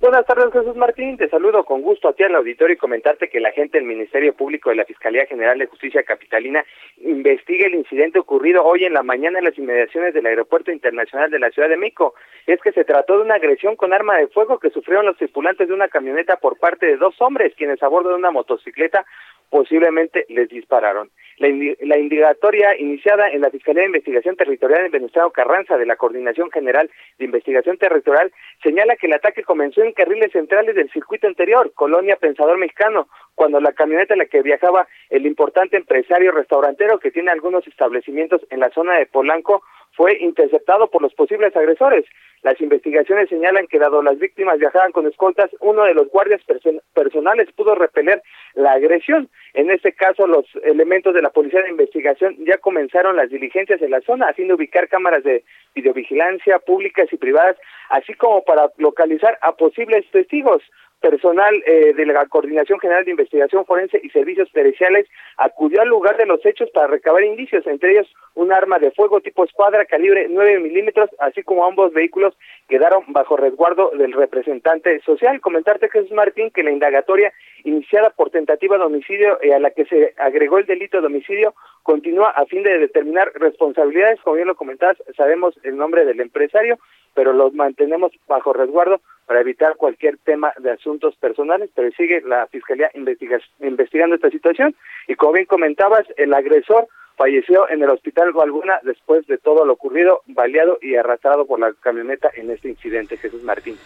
Buenas tardes, Jesús Martín. Te saludo con gusto a ti al auditorio y comentarte que la gente del Ministerio Público de la Fiscalía General de Justicia Capitalina investiga el incidente ocurrido hoy en la mañana en las inmediaciones del Aeropuerto Internacional de la Ciudad de México. Es que se trató de una agresión con arma de fuego que sufrieron los tripulantes de una camioneta por parte de dos hombres, quienes a bordo de una motocicleta posiblemente les dispararon. La, indi- indagatoria iniciada en la Fiscalía de Investigación Territorial en Venustiano Carranza de la Coordinación General de Investigación Territorial señala que el ataque comenzó en carriles centrales del circuito anterior, Colonia Pensador Mexicano, cuando la camioneta en la que viajaba el importante empresario restaurantero que tiene algunos establecimientos en la zona de Polanco fue interceptado por los posibles agresores. Las investigaciones señalan que dado las víctimas viajaban con escoltas, uno de los guardias person- personales pudo repeler la agresión. En este caso, los elementos de la Policía de Investigación ya comenzaron las diligencias en la zona, haciendo ubicar cámaras de videovigilancia públicas y privadas, así como para localizar a posibles testigos. Personal eh, de la Coordinación General de Investigación Forense y Servicios Periciales acudió al lugar de los hechos para recabar indicios, entre ellos un arma de fuego tipo escuadra calibre 9 milímetros, así como ambos vehículos quedaron bajo resguardo del representante social. Comentarte, Jesús Martín, que la indagatoria iniciada por tentativa de homicidio y a la que se agregó el delito de homicidio continúa a fin de determinar responsabilidades. Como bien lo comentabas, sabemos el nombre del empresario, pero los mantenemos bajo resguardo para evitar cualquier tema de asuntos personales, pero sigue la Fiscalía investigando esta situación y como bien comentabas, el agresor falleció en el hospital Gualguna después de todo lo ocurrido, baleado y arrastrado por la camioneta en este incidente, Jesús Martín.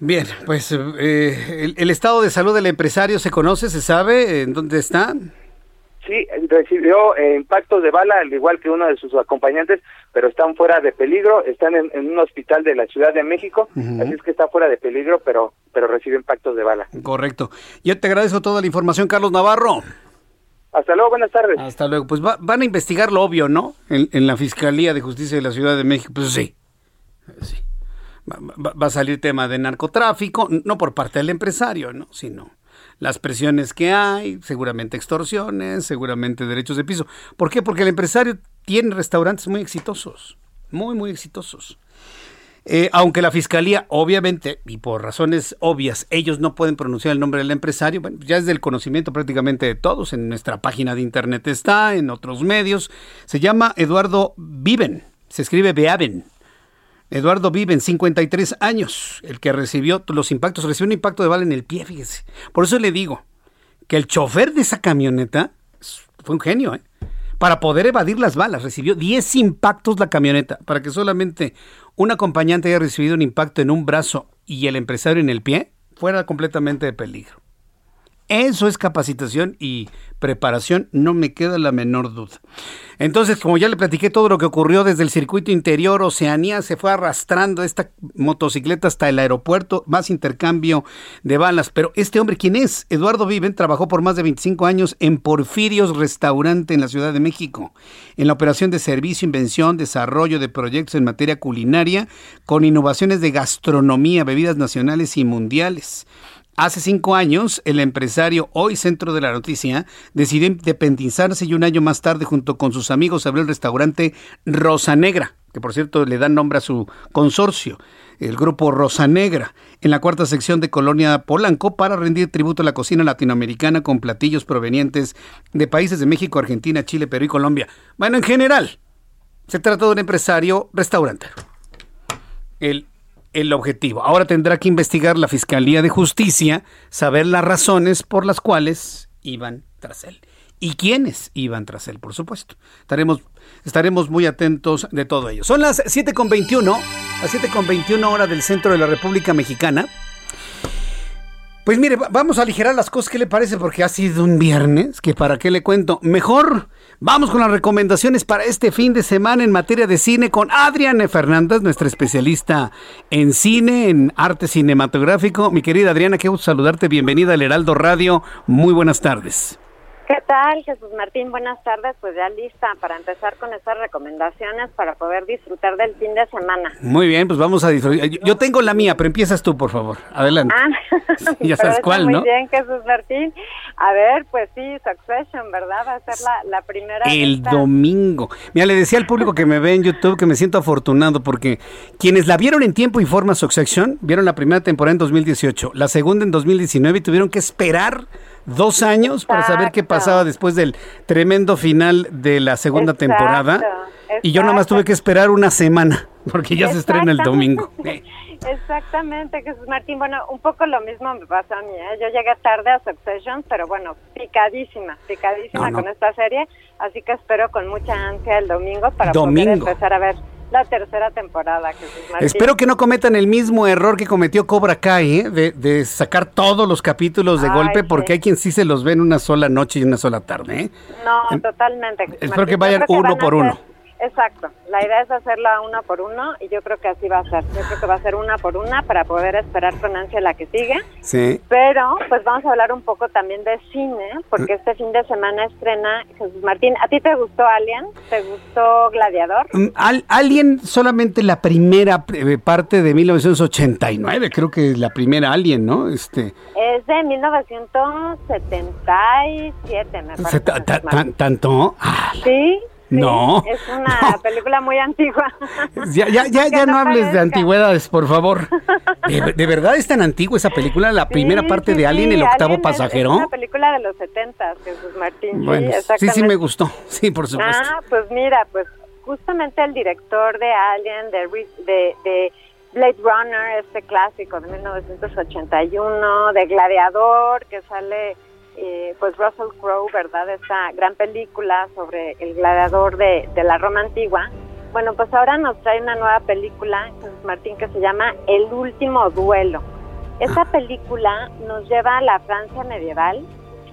Bien, pues eh, el, estado de salud del empresario se conoce, se sabe en dónde está. Sí, recibió eh, impactos de bala, al igual que uno de sus acompañantes, pero están fuera de peligro, están en, un hospital de la Ciudad de México, así es que está fuera de peligro, pero, pero recibe impactos de bala. Correcto. Yo te agradezco toda la información, Carlos Navarro. Hasta luego, buenas tardes. Hasta luego. Pues van a investigar lo obvio, ¿no? En, la Fiscalía de Justicia de la Ciudad de México. Pues sí. sí. Va, va, a salir tema de narcotráfico, no por parte del empresario, ¿no? Sino las presiones que hay, seguramente extorsiones, seguramente derechos de piso. ¿Por qué? Porque el empresario tiene restaurantes muy exitosos, muy, muy exitosos. Eh, aunque la fiscalía, obviamente, y por razones obvias, ellos no pueden pronunciar el nombre del empresario, bueno, ya es del conocimiento prácticamente de todos, en nuestra página de internet está, en otros medios, se llama Eduardo Viven, se escribe Beaven, Eduardo vive en 53 años, el que recibió los impactos, recibió un impacto de bala en el pie, fíjese. Por eso le digo que el chofer de esa camioneta fue un genio, ¿eh? Para poder evadir las balas, recibió 10 impactos la camioneta, para que solamente un acompañante haya recibido un impacto en un brazo y el empresario en el pie, fuera completamente de peligro. Eso es capacitación y preparación, no me queda la menor duda. Entonces, como ya le platiqué todo lo que ocurrió desde el circuito interior, Oceanía se fue arrastrando esta motocicleta hasta el aeropuerto, más intercambio de balas. Pero este hombre, ¿quién es? Eduardo Viven trabajó por más de 25 años en Porfirios Restaurante en la Ciudad de México, en la operación de servicio, invención, desarrollo de proyectos en materia culinaria, con innovaciones de gastronomía, bebidas nacionales y mundiales. Hace cinco años, el empresario, hoy centro de la noticia, decidió independizarse y un año más tarde, junto con sus amigos, abrió el restaurante Rosa Negra, que por cierto le dan nombre a su consorcio, el grupo Rosa Negra, en la cuarta sección de Colonia Polanco, para rendir tributo a la cocina latinoamericana con platillos provenientes de países de México, Argentina, Chile, Perú y Colombia. Bueno, en general, se trata de un empresario restaurantero. El el objetivo. Ahora tendrá que investigar la Fiscalía de Justicia, saber las razones por las cuales iban tras él. ¿Y quiénes iban tras él, por supuesto? Estaremos, estaremos muy atentos de todo ello. Son las 7.21, las 7.21 hora del centro de la República Mexicana. Pues mire, vamos a aligerar las cosas, ¿qué le parece? Porque ha sido un viernes, que para qué le cuento. Mejor vamos con las recomendaciones para este fin de semana en materia de cine con Adriana Fernández, nuestra especialista en cine, en arte cinematográfico. Mi querida Adriana, qué gusto saludarte, bienvenida al Heraldo Radio, muy buenas tardes. ¿Qué tal, Jesús Martín? Buenas tardes. Pues ya lista para empezar con estas recomendaciones para poder disfrutar del fin de semana. Muy bien, pues vamos a disfrutar. Yo tengo la mía, pero empiezas tú, por favor. Adelante. Ah, ya sabes cuál, ¿no? Muy bien, Jesús Martín. A ver, pues sí, Succession, ¿verdad? Va a ser la, primera. El domingo. Mira, le decía al público que me ve en YouTube que me siento afortunado porque quienes la vieron en tiempo y forma Succession, vieron la primera temporada en 2018, la segunda en 2019 y tuvieron que esperar dos años para saber qué pasaba después del tremendo final de la segunda temporada. Y yo nomás tuve que esperar una semana, porque ya se estrena el domingo. Exactamente, Jesús Martín. Bueno, un poco lo mismo me pasó a mí. ¿eh? Yo llegué tarde a Succession, pero bueno, picadísima, picadísima con esta serie. Así que espero con mucha ansia el domingo para poder empezar a ver la tercera temporada. Espero que no cometan el mismo error que cometió Cobra Kai, ¿eh? de, sacar todos los capítulos de golpe, porque hay quien sí se los ve en una sola noche y una sola tarde. ¿eh? No, totalmente. Espero que vayan uno por uno. Exacto, la idea es hacerla una por uno y yo creo que así va a ser. Yo creo que va a ser una por una para poder esperar con ansia la que sigue. Sí. Pero pues vamos a hablar un poco también de cine, porque este fin de semana estrena Jesús Martín. ¿A ti te gustó Alien? ¿Te gustó Gladiador? Mm, Al- Alien solamente la primera eh, parte de 1989, creo que es la primera Alien, ¿no? Este, Es de 1977, me parece. ta- ta- tan- tanto. Ah, Sí. Sí, No, Es una película muy antigua. ya, ya, ya, ya no, no hables de antigüedades, por favor. ¿De, de verdad es tan antigua esa película? La primera Sí, parte sí, de Alien, el octavo Alien pasajero. Es una película de los 70, Jesús Martín. Bueno, sí, sí, me gustó. Sí, por supuesto. Ah, pues mira, pues justamente el director de Alien, de, de, de Blade Runner, este clásico de 1981, de Gladiador, que sale eh, pues Russell Crowe, ¿verdad? Esta gran película sobre el gladiador de, de la Roma antigua. Bueno, pues ahora nos trae una nueva película, Martín, que se llama El último duelo. Esta película nos lleva a la Francia medieval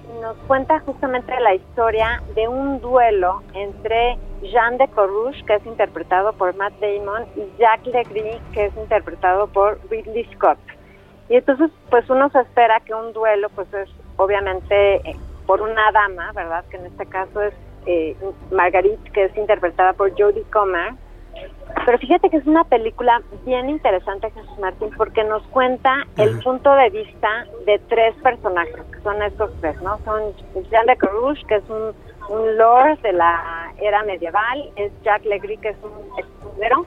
y nos cuenta justamente la historia de un duelo entre Jean de Courrouche, que es interpretado por Matt Damon, y Jacques Legris, que es interpretado por Ridley Scott. Y entonces, pues uno se espera que un duelo, pues es obviamente eh, por una dama, ¿verdad? Que en este caso es eh, Marguerite, que es interpretada por Jodie Comer. Pero fíjate que es una película bien interesante, Jesús Martín, porque nos cuenta el punto de vista de tres personajes, que son estos tres, ¿no? Son Jean de Courrouche, que es un, un lord de la era medieval, es Jacques Legris, que es un escudero,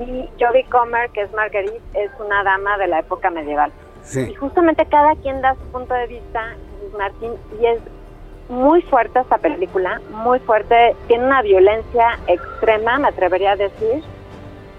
y Jodie Comer, que es Marguerite, es una dama de la época medieval. Y justamente cada quien da su punto de vista, Martín, y es muy fuerte esta película, muy fuerte, tiene una violencia extrema, me atrevería a decir,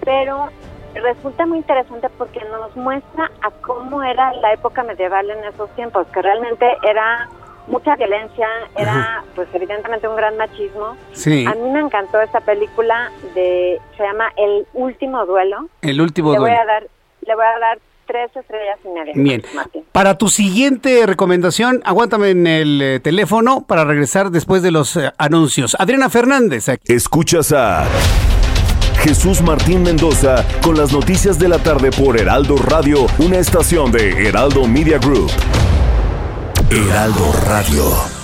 pero resulta muy interesante porque nos muestra a cómo era la época medieval en esos tiempos, que realmente era mucha violencia, era pues evidentemente un gran machismo. Sí. A mí me encantó esta película de se llama El último duelo. El último le voy a dar le voy a dar tres estrellas y media. Bien. Martín. Para tu siguiente recomendación, aguántame en el eh, teléfono para regresar después de los eh, anuncios. Adriana Fernández. aquí. Escuchas a Jesús Martín Mendoza con las noticias de la tarde por Heraldo Radio, una estación de Heraldo Media Group. Heraldo Radio.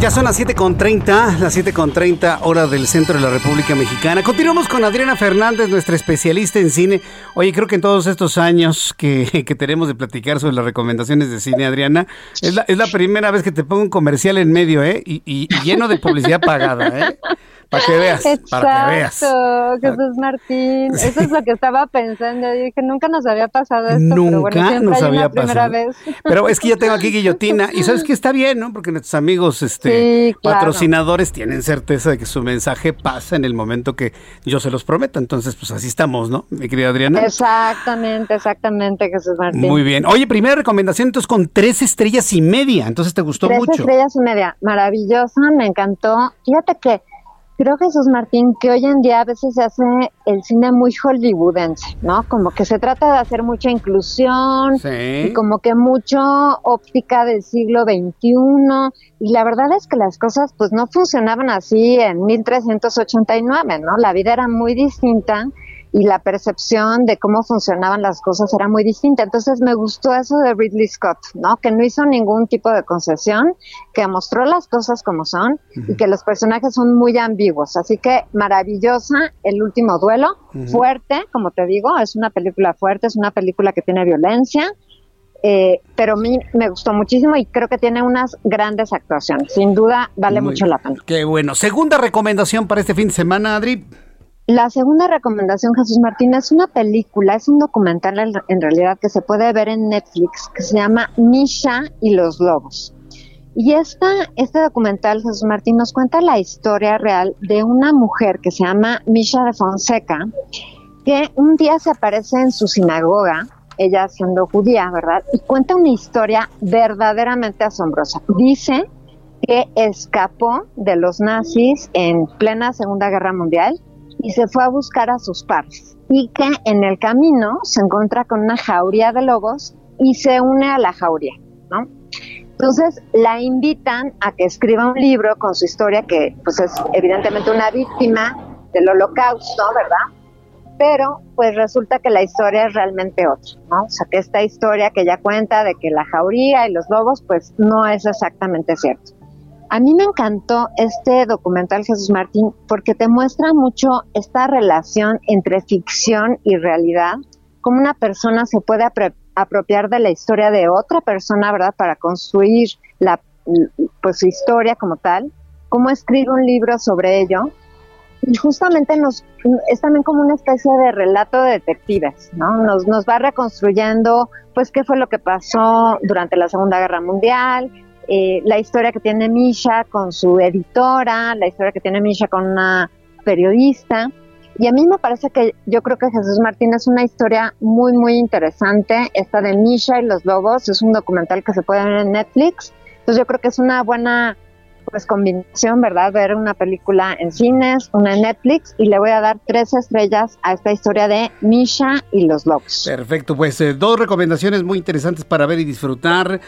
Ya son las 7.30, las 7.30 hora del centro de la República Mexicana. Continuamos con Adriana Fernández, nuestra especialista en cine. Oye, creo que en todos estos años que, que tenemos de platicar sobre las recomendaciones de cine, Adriana, es la, es la primera vez que te pongo un comercial en medio, ¿eh? Y, y- y lleno de publicidad pagada, ¿eh? Para que veas, para que veas. Exacto, Jesús Martín. Eso es lo que estaba pensando. Yo dije, nunca nos había pasado esto, pero bueno, Nunca siempre nos hay había una primera pasado. vez. Pero es que ya tengo aquí guillotina y sabes que está bien, ¿no? Porque nuestros amigos este, Sí, claro. patrocinadores tienen certeza de que su mensaje pasa en el momento que yo se los prometa. Entonces, pues así estamos, ¿no? Mi querida Adriana. Exactamente, exactamente, Jesús Martín. Muy bien. Oye, primera recomendación, entonces con tres estrellas y media. Entonces te gustó Tres mucho. estrellas y media, maravillosa, me encantó. Fíjate que creo, Jesús Martín, que hoy en día a veces se hace el cine muy hollywoodense, ¿no? Como que se trata de hacer mucha inclusión Sí. y como que mucho óptica del siglo XXI. Y la verdad es que las cosas pues no funcionaban así en 1389, ¿no? La vida era muy distinta y la percepción de cómo funcionaban las cosas era muy distinta. Entonces me gustó eso de Ridley Scott, ¿no? Que no hizo ningún tipo de concesión, que mostró las cosas como son y que los personajes son muy ambiguos. Así que maravillosa el último duelo, fuerte, como te digo, es una película fuerte, es una película que tiene violencia. eh, pero a mí me gustó muchísimo y creo que tiene unas grandes actuaciones. Sin duda vale Muy mucho la pena. Qué bueno. Segunda recomendación para este fin de semana, Adri. La segunda recomendación, Jesús Martín, es una película, es un documental en, realidad que se puede ver en Netflix, que se llama Misha y los lobos. Y esta, este documental, Jesús Martín, nos cuenta la historia real de una mujer que se llama Misha de Fonseca, que un día se aparece en su sinagoga, ella siendo judía, ¿verdad? Y cuenta una historia verdaderamente asombrosa. Dice que escapó de los nazis en plena Segunda Guerra Mundial y se fue a buscar a sus padres. Y que en el camino se encuentra con una jauría de lobos y se une a la jauría, ¿no? Entonces la invitan a que escriba un libro con su historia, que pues es evidentemente una víctima del holocausto, ¿verdad? Pero pues resulta que la historia es realmente otra, ¿no? O sea, que esta historia que ella cuenta de que la jauría y los lobos, pues no es exactamente cierto. A mí me encantó este documental Jesús Martín porque te muestra mucho esta relación entre ficción y realidad, cómo una persona se puede apropiar de la historia de otra persona, ¿verdad? Para construir la, pues, su historia como tal, cómo escribe un libro sobre ello. Y justamente nos, es también como una especie de relato de detectives, ¿no? Nos, nos va reconstruyendo, pues, qué fue lo que pasó durante la Segunda Guerra Mundial, eh, la historia que tiene Misha con su editora, la historia que tiene Misha con una periodista. Y a mí me parece que yo creo que Jesús Martín es una historia muy, muy interesante. Esta de Misha y los Lobos es un documental que se puede ver en Netflix. Entonces yo creo que es una buena pues combinación, ¿verdad? Ver una película en cines, una en Netflix y le voy a dar tres estrellas a esta historia de Misha y los lobos. Perfecto, pues eh, dos recomendaciones muy interesantes para ver y disfrutar.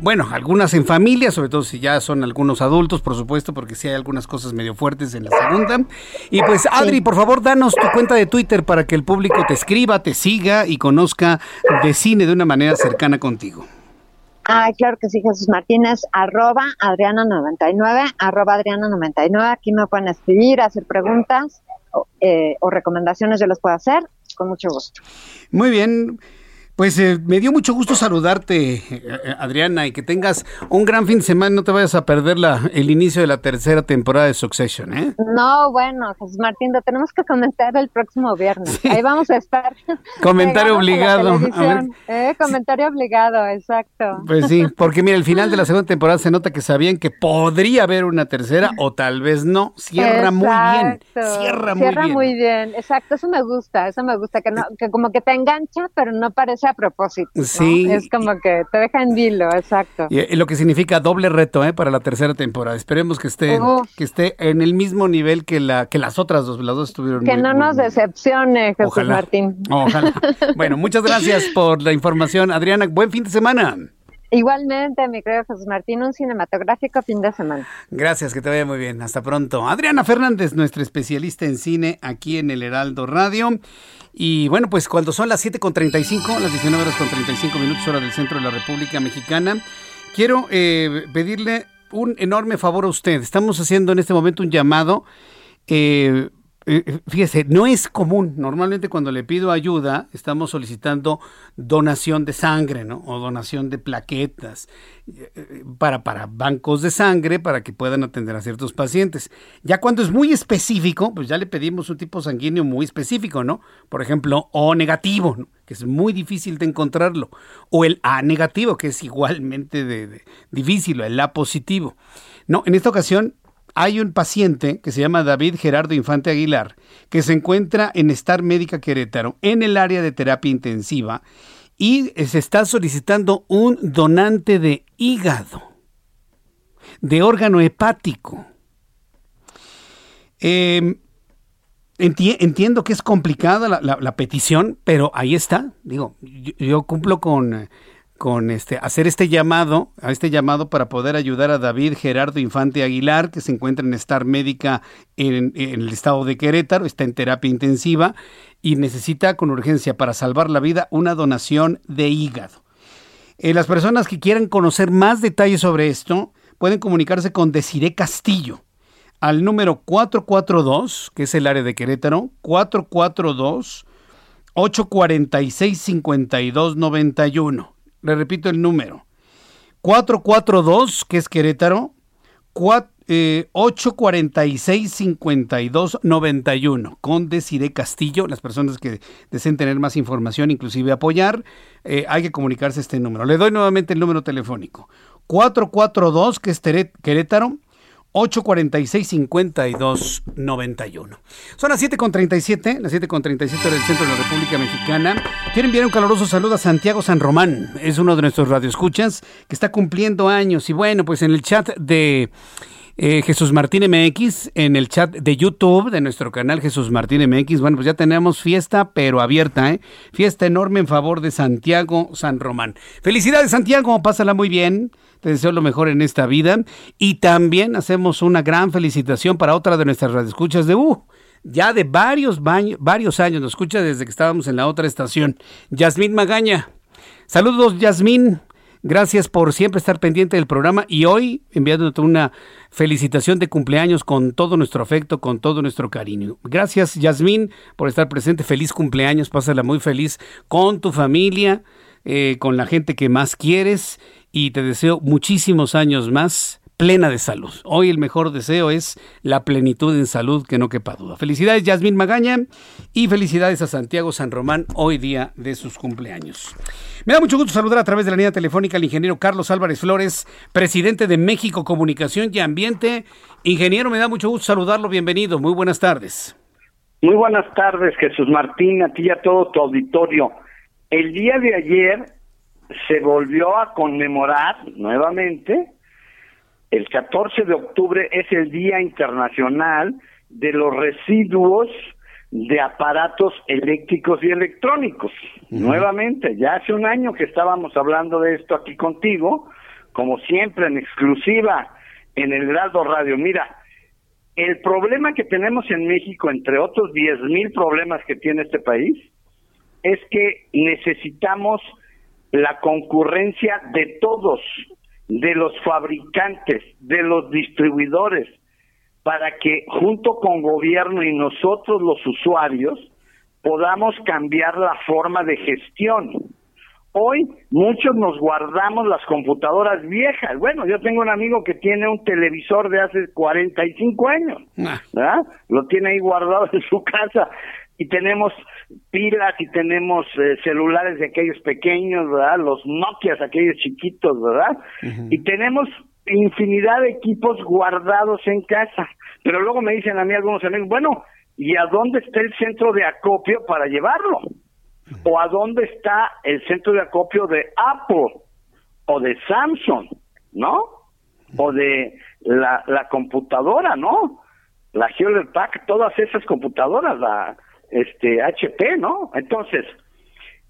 bueno, algunas en familia, sobre todo si ya son algunos adultos, por supuesto, porque sí hay algunas cosas medio fuertes en la segunda. Y pues Adri, por favor, danos tu cuenta de Twitter para que el público te escriba, te siga y conozca de cine de una manera cercana contigo. Ah, claro que sí, Jesús Martínez, arroba Adriana99, arroba Adriana99. Aquí me pueden escribir, hacer preguntas eh, o recomendaciones, yo les puedo hacer con mucho gusto. Muy bien. Pues eh, me dio mucho gusto saludarte, eh, eh, Adriana, y que tengas un gran fin de semana. No te vayas a perder la, el inicio de la tercera temporada de Succession, ¿eh? No, bueno, Jesús Martín, lo tenemos que comentar el próximo viernes. Ahí vamos a estar. Comentario obligado. Comentario obligado, exacto. Pues sí, porque mira, el final de la segunda temporada se nota que sabían que podría haber una tercera o tal vez no. Cierra muy bien. Cierra muy Cierra muy bien, exacto. Eso me gusta, eso me gusta, que, no, que como que te engancha, pero no parece a propósito. Sí. Es como que te deja en vilo, exacto. Y, lo que significa doble reto ¿eh? para la tercera temporada. Esperemos que esté, que esté en el mismo nivel que, la, que las otras dos. Las dos estuvieron Que no nos decepcione, Jesús Martín. Ojalá. bueno, muchas gracias por la información, Adriana. Buen fin de semana. Igualmente, mi querido Jesús Martín, un cinematográfico fin de semana. Gracias, que te vaya muy bien. Hasta pronto. Adriana Fernández, nuestra especialista en cine aquí en el Heraldo Radio. Y bueno, pues cuando son las 7.35, las 19 horas con 35 minutos hora del centro de la República Mexicana, quiero eh, pedirle un enorme favor a usted. Estamos haciendo en este momento un llamado eh, eh, fíjese, no es común. Normalmente cuando le pido ayuda, estamos solicitando donación de sangre, ¿no? O donación de plaquetas eh, para, para bancos de sangre para que puedan atender a ciertos pacientes. Ya cuando es muy específico, pues ya le pedimos un tipo sanguíneo muy específico, ¿no? Por ejemplo, O negativo, que es muy difícil de encontrarlo. O el A negativo, que es igualmente de, difícil, o el A positivo. No, en esta ocasión hay un paciente que se llama David Gerardo Infante Aguilar, que se encuentra en Star Médica Querétaro, en el área de terapia intensiva, y se está solicitando un donante de hígado, de órgano hepático. Em, entiendo que es complicada la, petición, pero ahí está. Digo, yo cumplo con con este hacer este llamado, a este llamado para poder ayudar a David Gerardo Infante Aguilar, que se encuentra en Star Médica en, el estado de Querétaro, está en terapia intensiva y necesita con urgencia para salvar la vida una donación de hígado. Eh, las personas que quieran conocer más detalles sobre esto pueden comunicarse con Desiré Castillo al número 442, que es el área de Querétaro, 442 846 5291 le repito el número, 442, que es Querétaro, 846-5291, eh, con Desiree Castillo, las personas que deseen tener más información, inclusive apoyar, eh, hay que comunicarse este número. Le doy nuevamente el número telefónico, 442, que es Querétaro, 846-5291. Son las 7.37, las 7.37 del centro de la República Mexicana. Quiero enviar un caloroso saludo a Santiago San Román. Es uno de nuestros radioescuchas que está cumpliendo años. Y bueno, pues en el chat de eh, Jesús Martín MX, en el chat de YouTube de nuestro canal Jesús Martín MX, bueno, pues ya tenemos fiesta, pero abierta, ¿eh? Fiesta enorme en favor de Santiago San Román. Felicidades, Santiago, pásala muy bien. Te deseo lo mejor en esta vida. Y también hacemos una gran felicitación para otra de nuestras radioescuchas de U. ya de varios, varios años, nos escucha desde que estábamos en la otra estación. Yasmín Magaña. Saludos, Yasmín. Gracias por siempre estar pendiente del programa y hoy enviándote una felicitación de cumpleaños con todo nuestro afecto, con todo nuestro cariño. Gracias, Yasmín, por estar presente. Feliz cumpleaños, pásala muy feliz con tu familia, eh, con la gente que más quieres y te deseo muchísimos años más plena de salud. Hoy el mejor deseo es la plenitud en salud, que no quepa duda. Felicidades Yasmín Magaña y felicidades a Santiago San Román, hoy día de sus cumpleaños. Me da mucho gusto saludar a través de la línea telefónica al ingeniero Carlos Álvarez Flores, presidente de México Comunicación y Ambiente. Ingeniero, me da mucho gusto saludarlo, bienvenido, muy buenas tardes. Muy buenas tardes, Jesús Martín, a ti y a todo tu auditorio. El día de ayer se volvió a conmemorar nuevamente, el 14 de octubre es el Día Internacional de los Residuos de Aparatos Eléctricos y Electrónicos. Nuevamente, ya hace un año que estábamos hablando de esto aquí contigo, como siempre en exclusiva en el Grado Radio. Mira, el problema que tenemos en México, entre otros 10 mil problemas que tiene este país, es que necesitamos la concurrencia de todos, de los fabricantes, de los distribuidores, para que junto con gobierno y nosotros los usuarios podamos cambiar la forma de gestión. Hoy muchos nos guardamos las computadoras viejas. Bueno, yo tengo un amigo que tiene un televisor de hace 45 años, ah. ¿verdad? Lo tiene ahí guardado en su casa y tenemos pilas y tenemos eh, celulares de aquellos pequeños, ¿verdad? Los Nokias, aquellos chiquitos, ¿verdad? Y tenemos infinidad de equipos guardados en casa. Pero luego me dicen a mí algunos amigos, bueno, ¿y a dónde está el centro de acopio para llevarlo? ¿O a dónde está el centro de acopio de Apple o de Samsung, ¿no? O de la, la computadora, ¿no? La Hewlett Packard, todas esas computadoras, la este HP, ¿no? Entonces,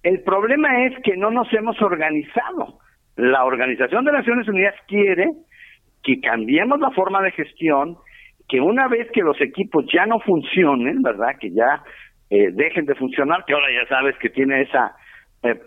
el problema es que no nos hemos organizado. La Organización de Naciones Unidas quiere que cambiemos la forma de gestión, que una vez que los equipos ya no funcionen, ¿verdad? Que ya eh, dejen de funcionar, que ahora ya sabes que tiene esa eh,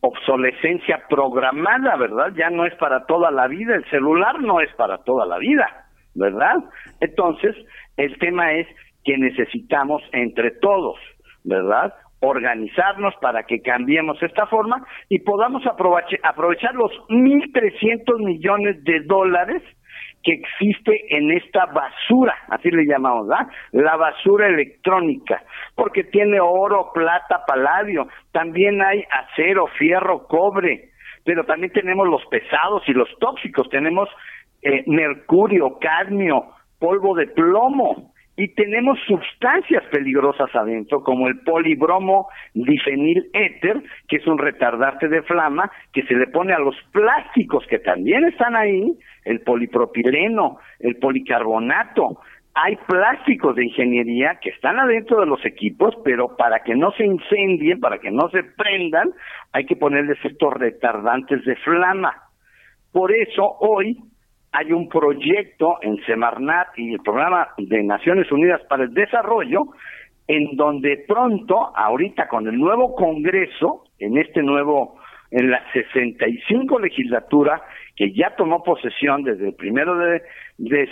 obsolescencia programada, ¿verdad? Ya no es para toda la vida, el celular no es para toda la vida, ¿verdad? Entonces, el tema es que necesitamos entre todos, ¿verdad? Organizarnos para que cambiemos esta forma y podamos aprovechar los 1.300 millones de dólares que existe en esta basura, así le llamamos, ¿verdad? La basura electrónica, porque tiene oro, plata, paladio, también hay acero, fierro, cobre, pero también tenemos los pesados y los tóxicos, tenemos eh, mercurio, cadmio, polvo de plomo, y tenemos sustancias peligrosas adentro, como el polibromo difenil éter, que es un retardante de flama que se le pone a los plásticos que también están ahí, el polipropileno, el policarbonato. Hay plásticos de ingeniería que están adentro de los equipos, pero para que no se incendien, para que no se prendan, hay que ponerles estos retardantes de flama. Por eso hoy hay un proyecto en Semarnat y el programa de Naciones Unidas para el Desarrollo, en donde pronto, ahorita con el nuevo Congreso, en este nuevo, en la 65 legislatura, que ya tomó posesión desde el primero de,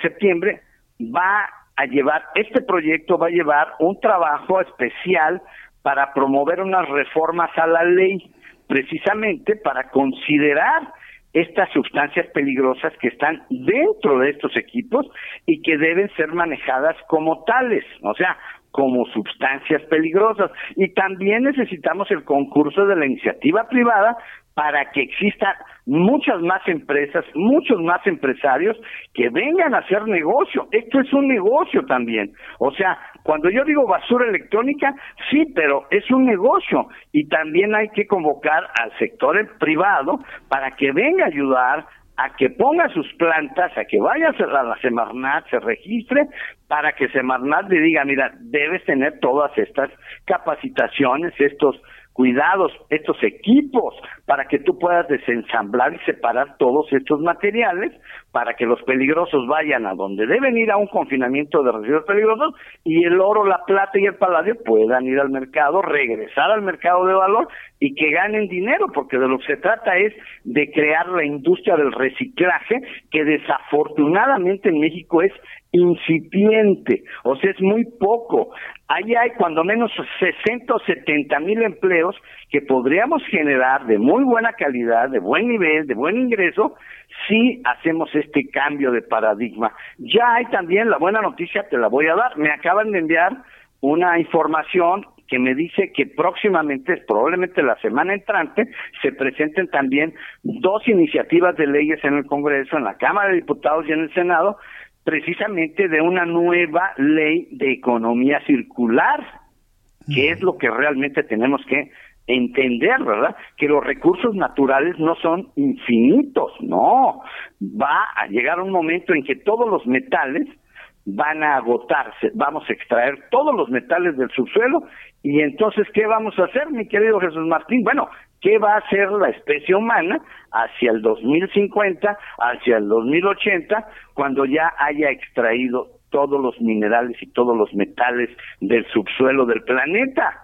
septiembre, va a llevar, este proyecto va a llevar un trabajo especial para promover unas reformas a la ley, precisamente para considerar estas sustancias peligrosas que están dentro de estos equipos y que deben ser manejadas como tales, o sea, como sustancias peligrosas. Y también necesitamos el concurso de la iniciativa privada para que exista muchas más empresas, muchos más empresarios que vengan a hacer negocio. Esto es un negocio también. O sea, cuando yo digo basura electrónica, sí, pero es un negocio y también hay que convocar al sector privado para que venga a ayudar a que ponga sus plantas, a que vaya a la Semarnat, se registre, para que Semarnat le diga, mira, debes tener todas estas capacitaciones, estos cuidados, estos equipos, para que tú puedas desensamblar y separar todos estos materiales, para que los peligrosos vayan a donde deben ir a un confinamiento de residuos peligrosos y el oro, la plata y el paladio puedan ir al mercado, regresar al mercado de valor y que ganen dinero, porque de lo que se trata es de crear la industria del reciclaje, que desafortunadamente en México es incipiente, o sea, es muy poco. Ahí hay cuando menos 60 o 70 mil empleos que podríamos generar de muy buena calidad, de buen nivel, de buen ingreso, si hacemos este cambio de paradigma. Ya hay también la buena noticia, te la voy a dar. Me acaban de enviar una información que me dice que próximamente, probablemente la semana entrante, se presenten también dos iniciativas de leyes en el Congreso, en la Cámara de Diputados y en el Senado, precisamente de una nueva ley de economía circular, que es lo que realmente tenemos que entender, ¿verdad? Que los recursos naturales no son infinitos, no. Va a llegar un momento en que todos los metales van a agotarse, vamos a extraer todos los metales del subsuelo y entonces, ¿qué vamos a hacer, mi querido Jesús Martín? Bueno, ¿qué va a hacer la especie humana hacia el 2050, hacia el 2080, cuando ya haya extraído todos los minerales y todos los metales del subsuelo del planeta?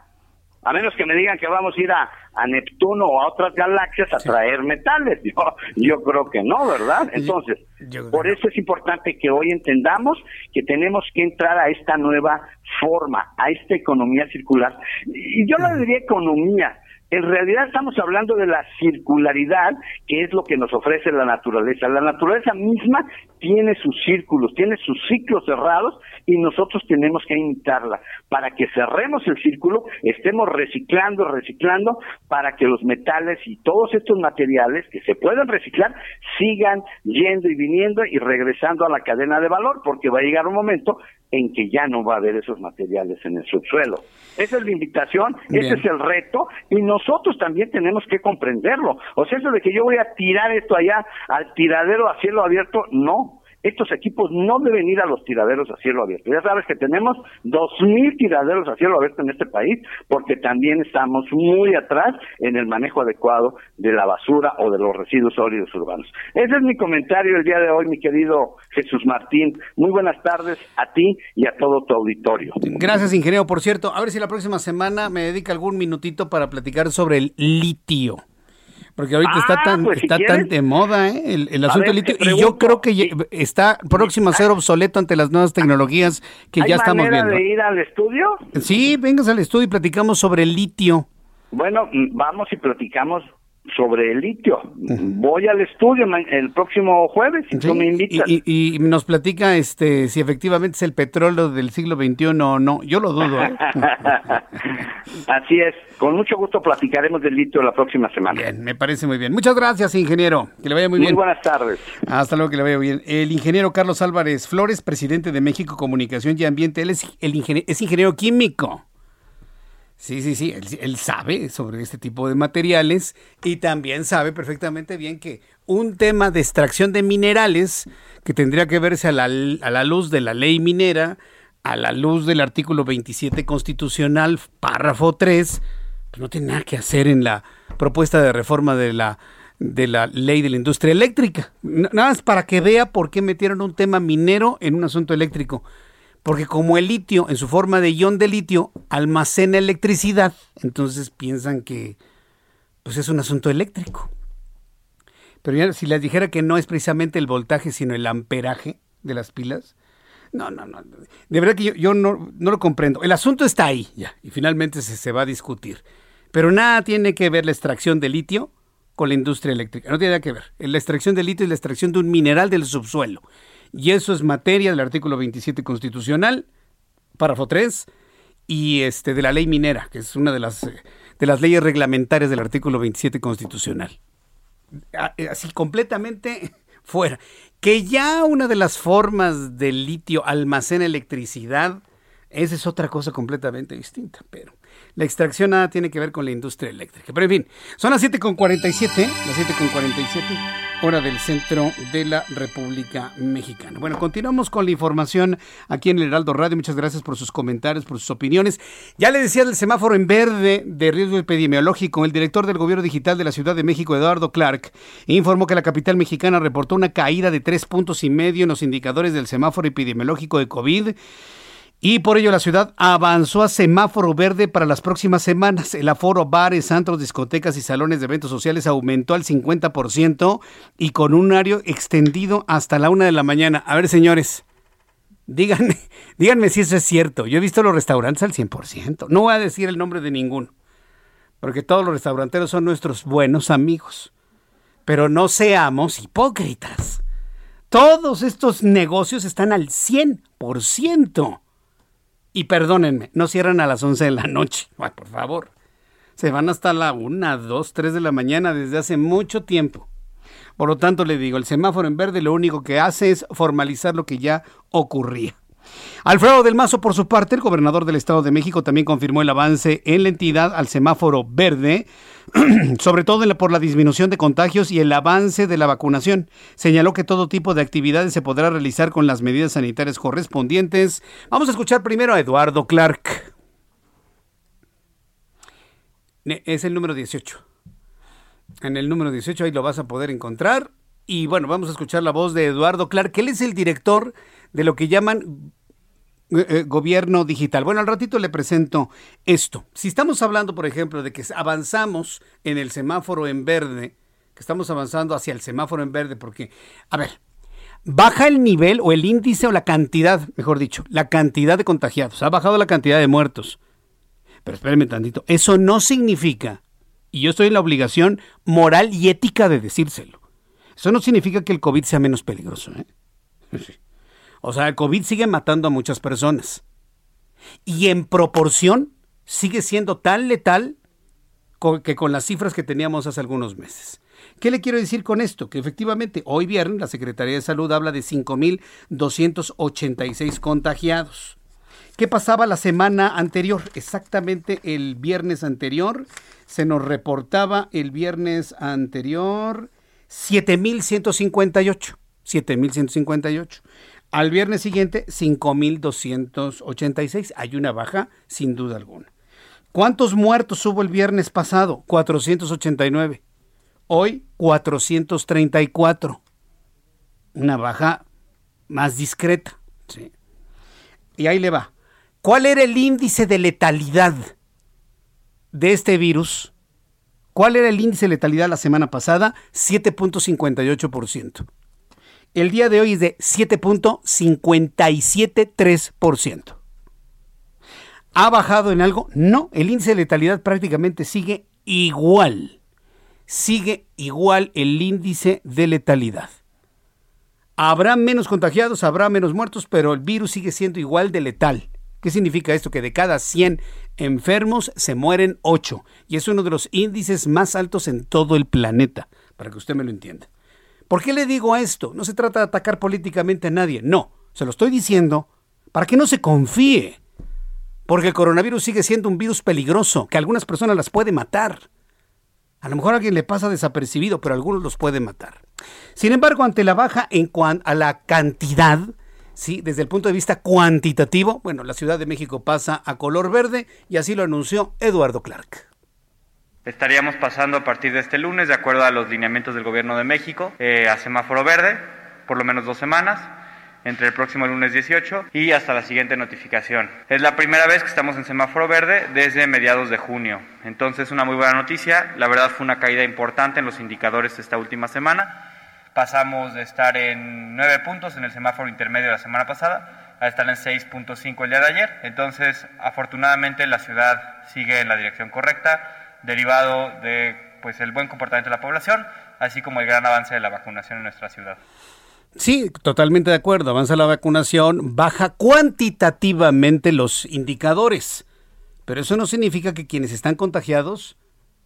A menos que me digan que vamos a ir a, Neptuno o a otras galaxias a traer metales. Yo, yo creo que no, ¿verdad? Entonces, por eso es importante que hoy entendamos que tenemos que entrar a esta nueva forma, a esta economía circular. Y yo no diría economía, en realidad estamos hablando de la circularidad, que es lo que nos ofrece la naturaleza. La naturaleza misma tiene sus círculos, tiene sus ciclos cerrados y nosotros tenemos que imitarla. Para que cerremos el círculo, estemos reciclando, reciclando, para que los metales y todos estos materiales que se pueden reciclar sigan yendo y viniendo y regresando a la cadena de valor, porque va a llegar un momento en que ya no va a haber esos materiales en el subsuelo. Esa es la invitación, ese es el reto y nosotros también tenemos que comprenderlo. O sea, eso de que yo voy a tirar esto allá al tiradero a cielo abierto, no, estos equipos no deben ir a los tiraderos a cielo abierto. Ya sabes que tenemos dos mil tiraderos a cielo abierto en este país porque también estamos muy atrás en el manejo adecuado de la basura o de los residuos sólidos urbanos. Ese es mi comentario el día de hoy, mi querido Jesús Martín. Muy buenas tardes a ti y a todo tu auditorio. Gracias, ingeniero. Por cierto, a ver si la próxima semana me dedica algún minutito para platicar sobre el litio. Porque ahorita está ah, tan pues, está tan de moda ¿eh? el, asunto del litio. Y yo creo que está próximo a ser obsoleto ante las nuevas tecnologías que ya estamos viendo. de ir al estudio? Sí, vengas al estudio y platicamos sobre el litio. Bueno, vamos y platicamos sobre el litio. Voy al estudio el próximo jueves, si tú me invitas. Y, nos platica este si efectivamente es el petróleo del siglo XXI o no. Yo lo dudo. ¿eh? Así es. Con mucho gusto platicaremos del litio la próxima semana. Bien, me parece muy bien. Muchas gracias, ingeniero. Que le vaya muy, bien. Muy buenas tardes. Hasta luego, que le vaya bien. El ingeniero Carlos Álvarez Flores, presidente de México Comunicación y Ambiente. Él es, el ingeniero, es ingeniero químico. Sí, sí, sí, él, sabe sobre este tipo de materiales y también sabe perfectamente bien que un tema de extracción de minerales que tendría que verse a la, a la luz de la ley minera, a la luz del artículo 27 constitucional, párrafo 3, pues no tiene nada que hacer en la propuesta de reforma de la, de la ley de la industria eléctrica. Nada más para que vea por qué metieron un tema minero en un asunto eléctrico. Porque como el litio, en su forma de ion de litio, almacena electricidad, entonces piensan que pues es un asunto eléctrico. Pero ya, si les dijera que no es precisamente el voltaje, sino el amperaje de las pilas, no, no, no. De verdad que yo, no, lo comprendo. El asunto está ahí, ya, y finalmente se, se va a discutir. Pero nada tiene que ver la extracción de litio con la industria eléctrica. No tiene nada que ver. La extracción de litio es la extracción de un mineral del subsuelo y eso es materia del artículo 27 constitucional, párrafo 3, y este de la ley minera, que es una de las, de las leyes reglamentarias del artículo 27 constitucional. así completamente fuera. Que ya una de las formas del litio almacena electricidad, esa es otra cosa completamente distinta, pero la extracción nada tiene que ver con la industria eléctrica. Pero en fin, son las 7.47, las 7.47, hora del centro de la República Mexicana. Bueno, continuamos con la información aquí en el Heraldo Radio. Muchas gracias por sus comentarios, por sus opiniones. Ya le decía del semáforo en verde de riesgo epidemiológico, el director del gobierno digital de la Ciudad de México, Eduardo Clark, informó que la capital mexicana reportó una caída de tres puntos y medio en los indicadores del semáforo epidemiológico de COVID y por ello la ciudad avanzó a semáforo verde para las próximas semanas. El aforo bares, antros, discotecas y salones de eventos sociales aumentó al 50% y con un horario extendido hasta la una de la mañana. A ver, señores, díganme, díganme si eso es cierto. Yo he visto los restaurantes al 100%. No voy a decir el nombre de ninguno, porque todos los restauranteros son nuestros buenos amigos. Pero no seamos hipócritas. Todos estos negocios están al 100%. Y perdónenme, no cierran a las 11 de la noche. Por favor. Se van hasta la 1, 2, 3 de la mañana desde hace mucho tiempo. Por lo tanto, le digo, el semáforo en verde lo único que hace es formalizar lo que ya ocurría. Alfredo del Mazo, por su parte, el gobernador del Estado de México, también confirmó el avance en la entidad al semáforo verde, sobre todo por la disminución de contagios y el avance de la vacunación. Señaló que todo tipo de actividades se podrá realizar con las medidas sanitarias correspondientes. Vamos a escuchar primero a Eduardo Clark. Es el número 18. En el número 18 ahí lo vas a poder encontrar. Y bueno, vamos a escuchar la voz de Eduardo Clark, que él es el director de lo que llaman eh, eh, gobierno digital. Bueno, al ratito le presento esto. Si estamos hablando, por ejemplo, de que avanzamos en el semáforo en verde, que estamos avanzando hacia el semáforo en verde, porque, a ver, baja el nivel o el índice o la cantidad, mejor dicho, la cantidad de contagiados, ha bajado la cantidad de muertos. Pero espérenme tantito, eso no significa, y yo estoy en la obligación moral y ética de decírselo, eso no significa que el COVID sea menos peligroso. ¿eh? O sea, el COVID sigue matando a muchas personas. Y en proporción sigue siendo tan letal que con las cifras que teníamos hace algunos meses. ¿Qué le quiero decir con esto? Que efectivamente hoy viernes la Secretaría de Salud habla de 5.286 contagiados. ¿Qué pasaba la semana anterior? Exactamente el viernes anterior se nos reportaba el viernes anterior 7.158. 7.158. Al viernes siguiente, 5.286. Hay una baja, sin duda alguna. ¿Cuántos muertos hubo el viernes pasado? 489. Hoy, 434. Una baja más discreta. Sí. Y ahí le va. ¿Cuál era el índice de letalidad de este virus? ¿Cuál era el índice de letalidad la semana pasada? 7.58%. El día de hoy es de 7.573%. ¿Ha bajado en algo? No, el índice de letalidad prácticamente sigue igual. Sigue igual el índice de letalidad. Habrá menos contagiados, habrá menos muertos, pero el virus sigue siendo igual de letal. ¿Qué significa esto? Que de cada 100 enfermos se mueren 8. Y es uno de los índices más altos en todo el planeta, para que usted me lo entienda. ¿Por qué le digo esto? No se trata de atacar políticamente a nadie, no, se lo estoy diciendo para que no se confíe, porque el coronavirus sigue siendo un virus peligroso, que a algunas personas las puede matar. A lo mejor a alguien le pasa desapercibido, pero a algunos los puede matar. Sin embargo, ante la baja en cuanto a la cantidad, ¿sí? desde el punto de vista cuantitativo, bueno, la Ciudad de México pasa a color verde y así lo anunció Eduardo Clark. Estaríamos pasando a partir de este lunes, de acuerdo a los lineamientos del Gobierno de México, eh, a semáforo verde, por lo menos dos semanas, entre el próximo lunes 18 y hasta la siguiente notificación. Es la primera vez que estamos en semáforo verde desde mediados de junio. Entonces, una muy buena noticia. La verdad fue una caída importante en los indicadores esta última semana. Pasamos de estar en 9 puntos en el semáforo intermedio la semana pasada a estar en 6.5 el día de ayer. Entonces, afortunadamente la ciudad sigue en la dirección correcta derivado de pues el buen comportamiento de la población, así como el gran avance de la vacunación en nuestra ciudad. Sí, totalmente de acuerdo. Avanza la vacunación, baja cuantitativamente los indicadores. Pero eso no significa que quienes están contagiados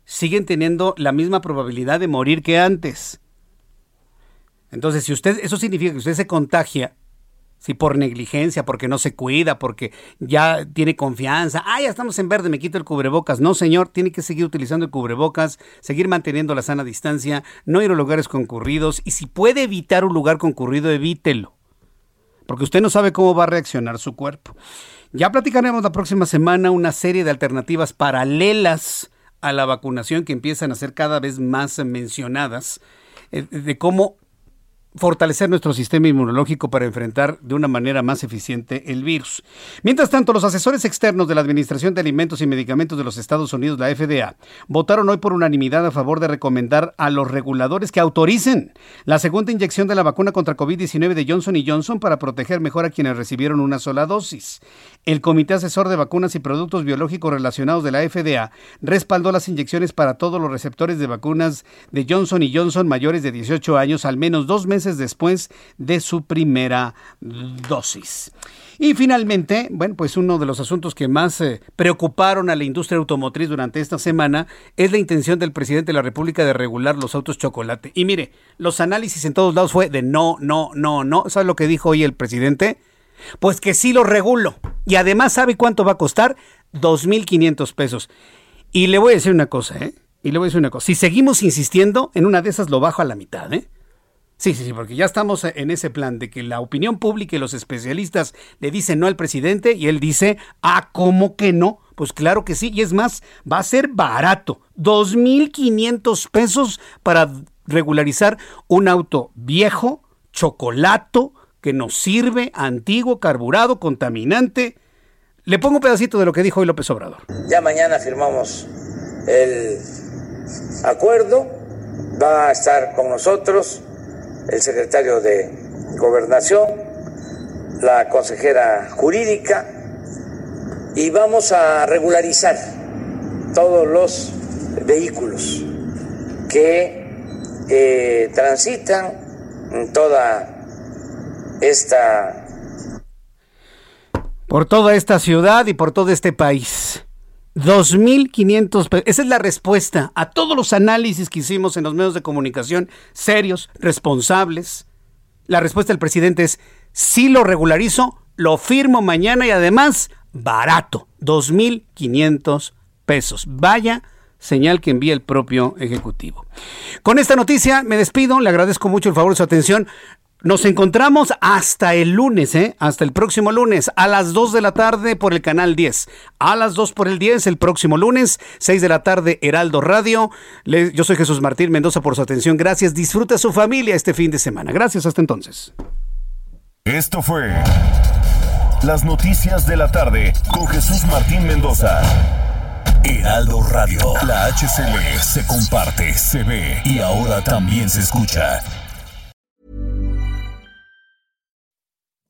siguen teniendo la misma probabilidad de morir que antes. Entonces, si usted, eso significa que usted se contagia, si por negligencia, porque no se cuida, porque ya tiene confianza, ah, ya estamos en verde, me quito el cubrebocas. No, señor, tiene que seguir utilizando el cubrebocas, seguir manteniendo la sana distancia, no ir a lugares concurridos y si puede evitar un lugar concurrido, evítelo. Porque usted no sabe cómo va a reaccionar su cuerpo. Ya platicaremos la próxima semana una serie de alternativas paralelas a la vacunación que empiezan a ser cada vez más mencionadas, eh, de cómo fortalecer nuestro sistema inmunológico para enfrentar de una manera más eficiente el virus. Mientras tanto, los asesores externos de la Administración de Alimentos y Medicamentos de los Estados Unidos, la FDA, votaron hoy por unanimidad a favor de recomendar a los reguladores que autoricen la segunda inyección de la vacuna contra COVID-19 de Johnson Johnson para proteger mejor a quienes recibieron una sola dosis. El Comité Asesor de Vacunas y Productos Biológicos Relacionados de la FDA respaldó las inyecciones para todos los receptores de vacunas de Johnson Johnson mayores de 18 años al menos dos meses después de su primera dosis. Y finalmente, bueno, pues uno de los asuntos que más eh, preocuparon a la industria automotriz durante esta semana es la intención del presidente de la República de regular los autos chocolate. Y mire, los análisis en todos lados fue de no, no, no, no. ¿Sabe lo que dijo hoy el presidente? Pues que sí lo regulo. Y además, ¿sabe cuánto va a costar? 2.500 pesos. Y le voy a decir una cosa, ¿eh? Y le voy a decir una cosa. Si seguimos insistiendo, en una de esas lo bajo a la mitad, ¿eh? Sí, sí, sí, porque ya estamos en ese plan de que la opinión pública y los especialistas le dicen no al presidente y él dice, ah, ¿cómo que no? Pues claro que sí, y es más, va a ser barato, 2.500 pesos para regularizar un auto viejo, chocolato, que nos sirve, antiguo, carburado, contaminante. Le pongo un pedacito de lo que dijo hoy López Obrador. Ya mañana firmamos el acuerdo, va a estar con nosotros el secretario de Gobernación, la consejera jurídica, y vamos a regularizar todos los vehículos que eh, transitan en toda esta... Por toda esta ciudad y por todo este país. 2.500 pesos. Esa es la respuesta a todos los análisis que hicimos en los medios de comunicación, serios, responsables. La respuesta del presidente es, sí lo regularizo, lo firmo mañana y además barato, 2.500 pesos. Vaya señal que envía el propio Ejecutivo. Con esta noticia me despido, le agradezco mucho el favor de su atención. Nos encontramos hasta el lunes, ¿eh? Hasta el próximo lunes, a las 2 de la tarde por el canal 10. A las 2 por el 10, el próximo lunes, 6 de la tarde, Heraldo Radio. yo soy Jesús Martín Mendoza por su atención. Gracias. Disfruta su familia este fin de semana. Gracias. Hasta entonces. Esto fue Las Noticias de la Tarde con Jesús Martín Mendoza. Heraldo Radio. La HCL se comparte, se ve y ahora también se escucha.